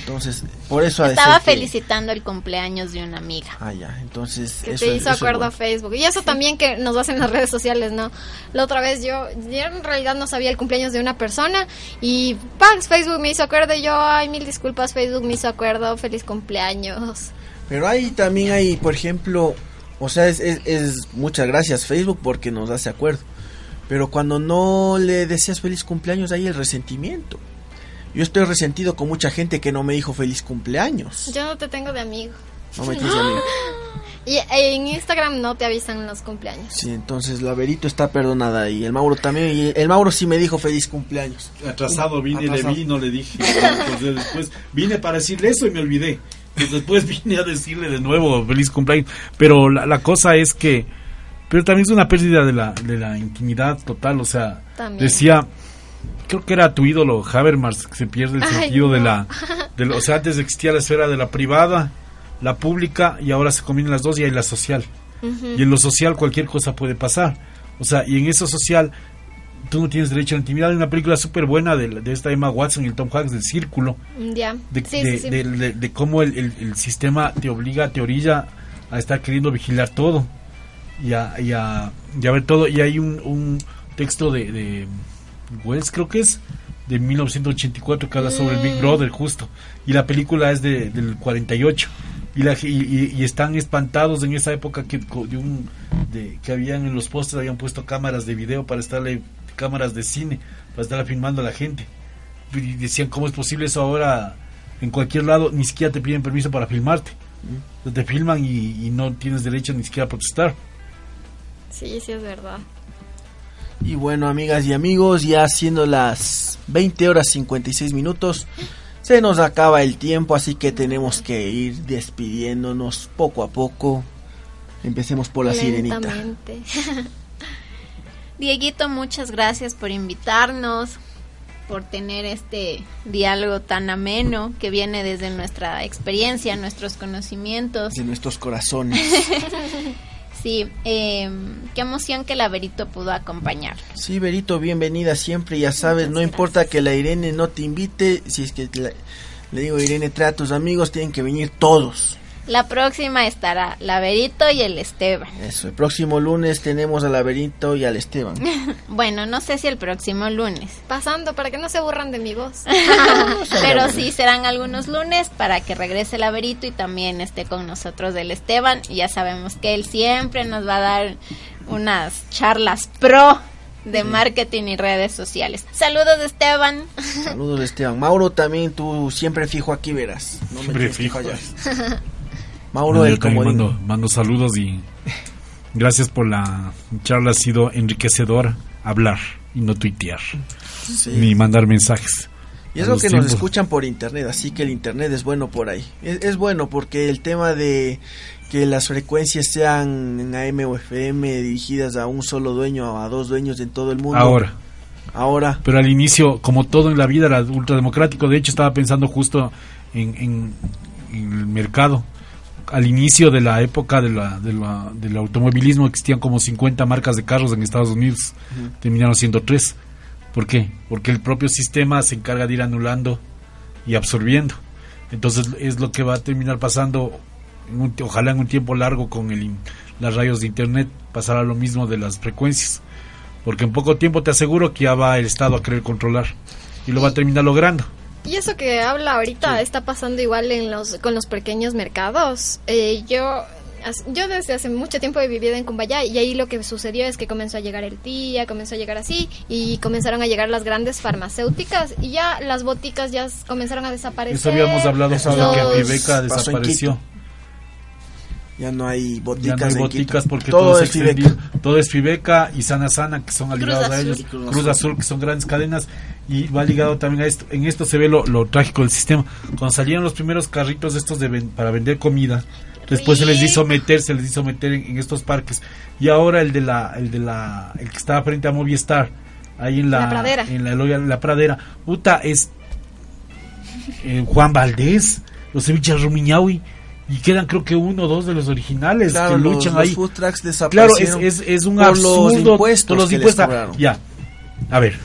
Entonces por eso Estaba que- felicitando el cumpleaños de una amiga. Ah, ya, entonces Que eso te hizo acuerdo bueno. a Facebook. Y eso también que nos hacen las redes sociales, ¿no? La otra vez yo, yo en realidad no sabía el cumpleaños de una persona y Pax Facebook me hizo acuerdo y yo, ay, mil disculpas, Facebook me hizo acuerdo, feliz cumpleaños. Pero ahí también hay, por ejemplo, o sea, es, es- es- muchas gracias Facebook porque nos hace acuerdo. Pero cuando no le deseas feliz cumpleaños, hay el resentimiento. Yo estoy resentido con mucha gente que no me dijo feliz cumpleaños. Yo no te tengo de amigo. No me tienes amigo. Y en Instagram no te avisan los cumpleaños. Sí, entonces la Verito está perdonada y el Mauro también. Y el Mauro sí me dijo feliz cumpleaños. Atrasado vine, Atrasado. le vi, no le dije. Entonces después vine para decirle eso y me olvidé. Entonces después vine a decirle de nuevo feliz cumpleaños. Pero la, la cosa es que, pero también es una pérdida de la, de la intimidad total. O sea, También. decía, creo que era tu ídolo Habermas, que se pierde el Ay, sentido de la, de o sea, antes existía la esfera de la privada, la pública y ahora se combinan las dos y hay la social. Y en lo social cualquier cosa puede pasar. O sea, y en eso social tú no tienes derecho a la intimidad. Hay una película súper buena de, de esta Emma Watson y el Tom Hanks del Círculo. Ya. De, Sí, de, sí, de- cómo el, el- el sistema te obliga, te orilla a estar queriendo vigilar todo. Y a, y a, y a ver todo. Y hay un, un texto de Wells, creo que es, de 1984 que habla sobre el Big Mm. Brother, justo. Y la película es de, del 48. Y, la, y, y- y están espantados en esa época que de un de, que habían en los postes habían puesto cámaras de video para estarle cámaras de cine para estar filmando a la gente y decían cómo es posible eso ahora en cualquier lado ni siquiera te piden permiso para filmarte te filman y, y no tienes derecho ni siquiera a protestar Sí, sí, es verdad. Y bueno, amigas y amigos, ya siendo las 20 horas 56 minutos, se nos acaba el tiempo, así que tenemos que ir despidiéndonos poco a poco. Empecemos por la sirenita. Dieguito, muchas gracias por invitarnos, por tener este diálogo tan ameno que viene desde nuestra experiencia, nuestros conocimientos. De nuestros corazones. Sí, eh, qué emoción que la Verito pudo acompañar. Sí, Berito, bienvenida siempre, ya sabes, no importa que la Irene no te invite, si es que le digo Irene, trae a tus amigos, tienen que venir todos. La próxima estará la Verito y el Esteban. Eso, el próximo lunes tenemos a la Berito y al Esteban. Bueno, no sé si el próximo lunes. Pasando para que no se aburran de mi voz. Pero sí serán algunos lunes para que regrese la Verito y también esté con nosotros el Esteban. Y ya sabemos que él siempre nos va a dar unas charlas pro de marketing y redes sociales. Saludos Esteban. Saludos Esteban. Mauro también, tú siempre fijo aquí verás. No Siempre fijo. fallar. Mauro, Bueno, el yo también comodín. mando, mando saludos y gracias por la charla ha sido enriquecedor hablar y no tuitear Sí. ni mandar mensajes Y es lo que nos escuchan por internet, así que el internet es bueno por ahí. Es, es bueno porque el tema de que las frecuencias sean en AM o FM dirigidas a un solo dueño, a dos dueños en todo el mundo. ahora Ahora. Pero al inicio, como todo en la vida, era ultrademocrático. De hecho, estaba pensando justo en, en- en el mercado. Al inicio de la época de la, de la- del automovilismo existían como 50 marcas de carros en Estados Unidos. Terminaron siendo tres. ¿Por qué? Porque el propio sistema se encarga de ir anulando y absorbiendo. Entonces es lo que va a terminar pasando, en un- ojalá en un tiempo largo con el, las radios de Internet, pasará lo mismo de las frecuencias. Porque en poco tiempo te aseguro que ya va el Estado a querer controlar. Y lo va a terminar logrando. Y eso que habla ahorita está pasando igual en los con los pequeños mercados. Eh, yo yo desde hace mucho tiempo he vivido en Cumbayá y ahí lo que sucedió es que comenzó a llegar el tía, comenzó a llegar así y comenzaron a llegar las grandes farmacéuticas y ya las boticas ya comenzaron a desaparecer. Eso habíamos hablado sobre que Los- Pasó en desapareció. Ya no hay Ya boticas. no hay boticas porque todo, todo, es Fibeca. Todo es Fibeca y Sana Sana, que son aliados a ellos. Cruz Cruz, Azul. Azul. que son grandes cadenas. Y va ligado también a esto. En esto se ve lo, lo trágico del sistema. Cuando salieron los primeros carritos estos de ven- para vender comida, después se les hizo meter, se les hizo meter en, en estos parques. Y ahora el de la, el de la, el que estaba frente a Movistar, ahí en la, La Pradera. en la, en la pradera, puta, es eh, Juan Valdés, los ceviches Rumiñahui. Y quedan creo que uno o dos de los originales Claro, que los- luchan los ahí. food trucks Claro, es, desaparecieron es, es un por los absurdo. impuestos los impuestos. cobraron. Ya. A ver.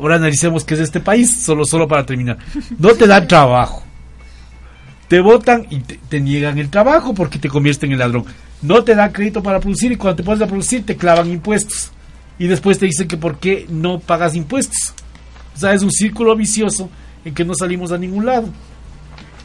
Ahora analicemos qué es este país, solo solo para terminar. No te dan trabajo. Te votan y te, te niegan el trabajo porque te convierten en ladrón. No te dan crédito para producir y cuando te pones a producir te clavan impuestos. Y después te dicen que por qué no pagas impuestos. O sea, es un círculo vicioso en que no salimos a ningún lado.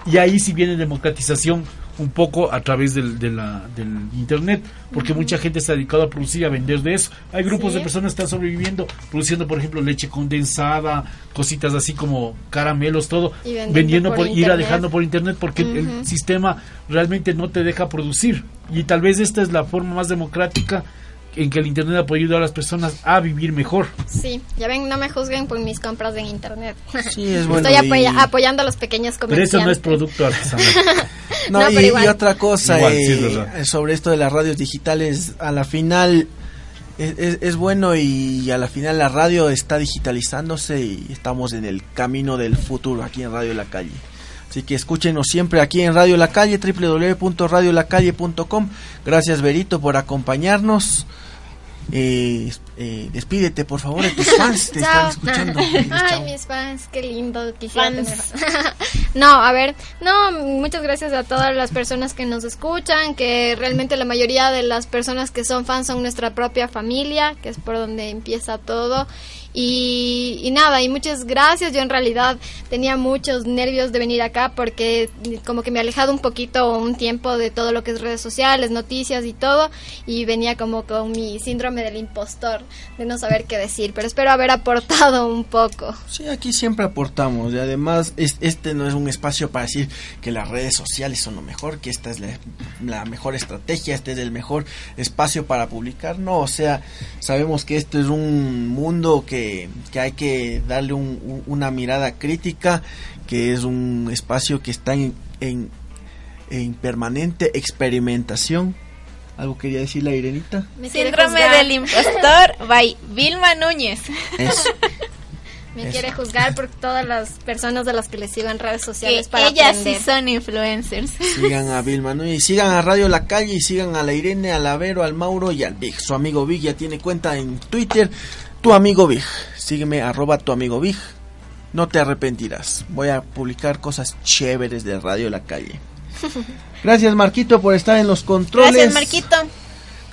Y ahí sí viene democratización un poco a través del, de la- del internet, porque mucha gente se ha dedicado a producir y a vender de eso. Hay grupos Sí. de personas que están sobreviviendo, produciendo, por ejemplo, leche condensada, cositas así como caramelos, todo, Y vendiendo por por, ir a internet. dejando por internet, porque el sistema realmente no te deja producir. Y tal vez esta es la forma más democrática en que el internet ha podido ayudar a las personas a vivir mejor. Sí, ya ven, no me juzguen por mis compras en internet. Sí, es bueno. Estoy y- apoyando a los pequeños Pero comerciantes. eso no es producto artesanal. No, No, y, pero igual. y otra cosa Igual, eh, sí, es verdad. sobre esto de las radios digitales, a la final es, es- es bueno y a la final la radio está digitalizándose y estamos en el camino del futuro aquí en Radio La Calle. Así que escúchenos siempre aquí en Radio La Calle, www.radiolacalle.com. Gracias Berito por acompañarnos. Eh, eh, despídete por favor de tus fans, te están escuchando. Ay, mis fans, qué lindo quisiera Fans. tener. no, a ver, no, muchas gracias a todas las personas que nos escuchan, que realmente la mayoría de las personas que son fans son nuestra propia familia, que es por donde empieza todo. Y, y nada, y muchas gracias. Yo en realidad tenía muchos nervios de venir acá porque como que me he alejado un poquito un tiempo de todo lo que es redes sociales, noticias y todo. Y venía como con mi síndrome del impostor, de no saber qué decir. Pero espero haber aportado un poco. Sí, aquí siempre aportamos y además es- este no es un espacio para decir que las redes sociales son lo mejor, que esta es la, la mejor estrategia, este es el mejor espacio para publicar, no, o sea, sabemos que esto es un mundo que, que hay que darle un- un- una mirada crítica, que es un espacio que está en, en, en permanente experimentación. ¿Algo quería decir la Irenita? Me Síndrome juzgar. del impostor by Vilma Núñez. Eso. Me Eso. quiere juzgar por todas las personas de las que le sigo en redes Que sociales para ellas aprender. sí son influencers. Sigan a Vilma Núñez, y sigan a Radio La Calle y sigan a la Irene, al Avero, al Mauro y al Big. Su amigo Big ya tiene cuenta en Twitter. Tu amigo Big. Sígueme arroba tu amigo Big. No te arrepentirás. Voy a publicar cosas chéveres de Radio La Calle. Gracias Marquito por estar en los controles. Gracias, Marquito.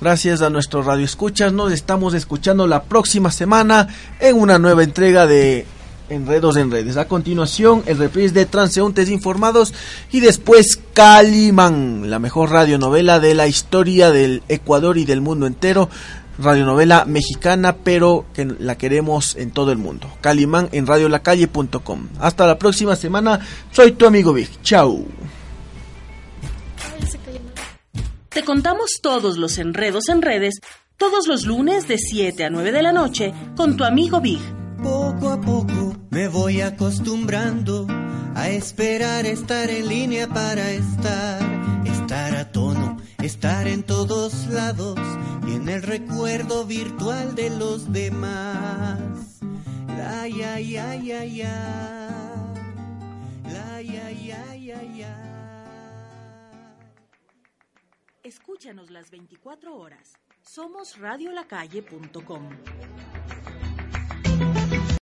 Gracias a nuestros Radio Escuchas. Nos estamos escuchando la próxima semana en una nueva entrega de Enredos en Redes. A continuación, el reprise de Transeúntes Informados y después Calimán, la mejor radionovela de la historia del Ecuador y del mundo entero. Radionovela mexicana, pero que la queremos en todo el mundo. Calimán en radiolacalle.com. Hasta la próxima semana. Soy tu amigo Vic. Chau. Te contamos todos los enredos en redes todos los lunes de 7 a 9 de la noche con tu amigo Big. Poco a poco me voy acostumbrando a esperar estar en línea para estar, estar a tono, estar en todos lados y en el recuerdo virtual de los demás. La ya ya ya ya. La ya ya ya ya. Escúchanos las 24 horas. Somos radiolacalle.com.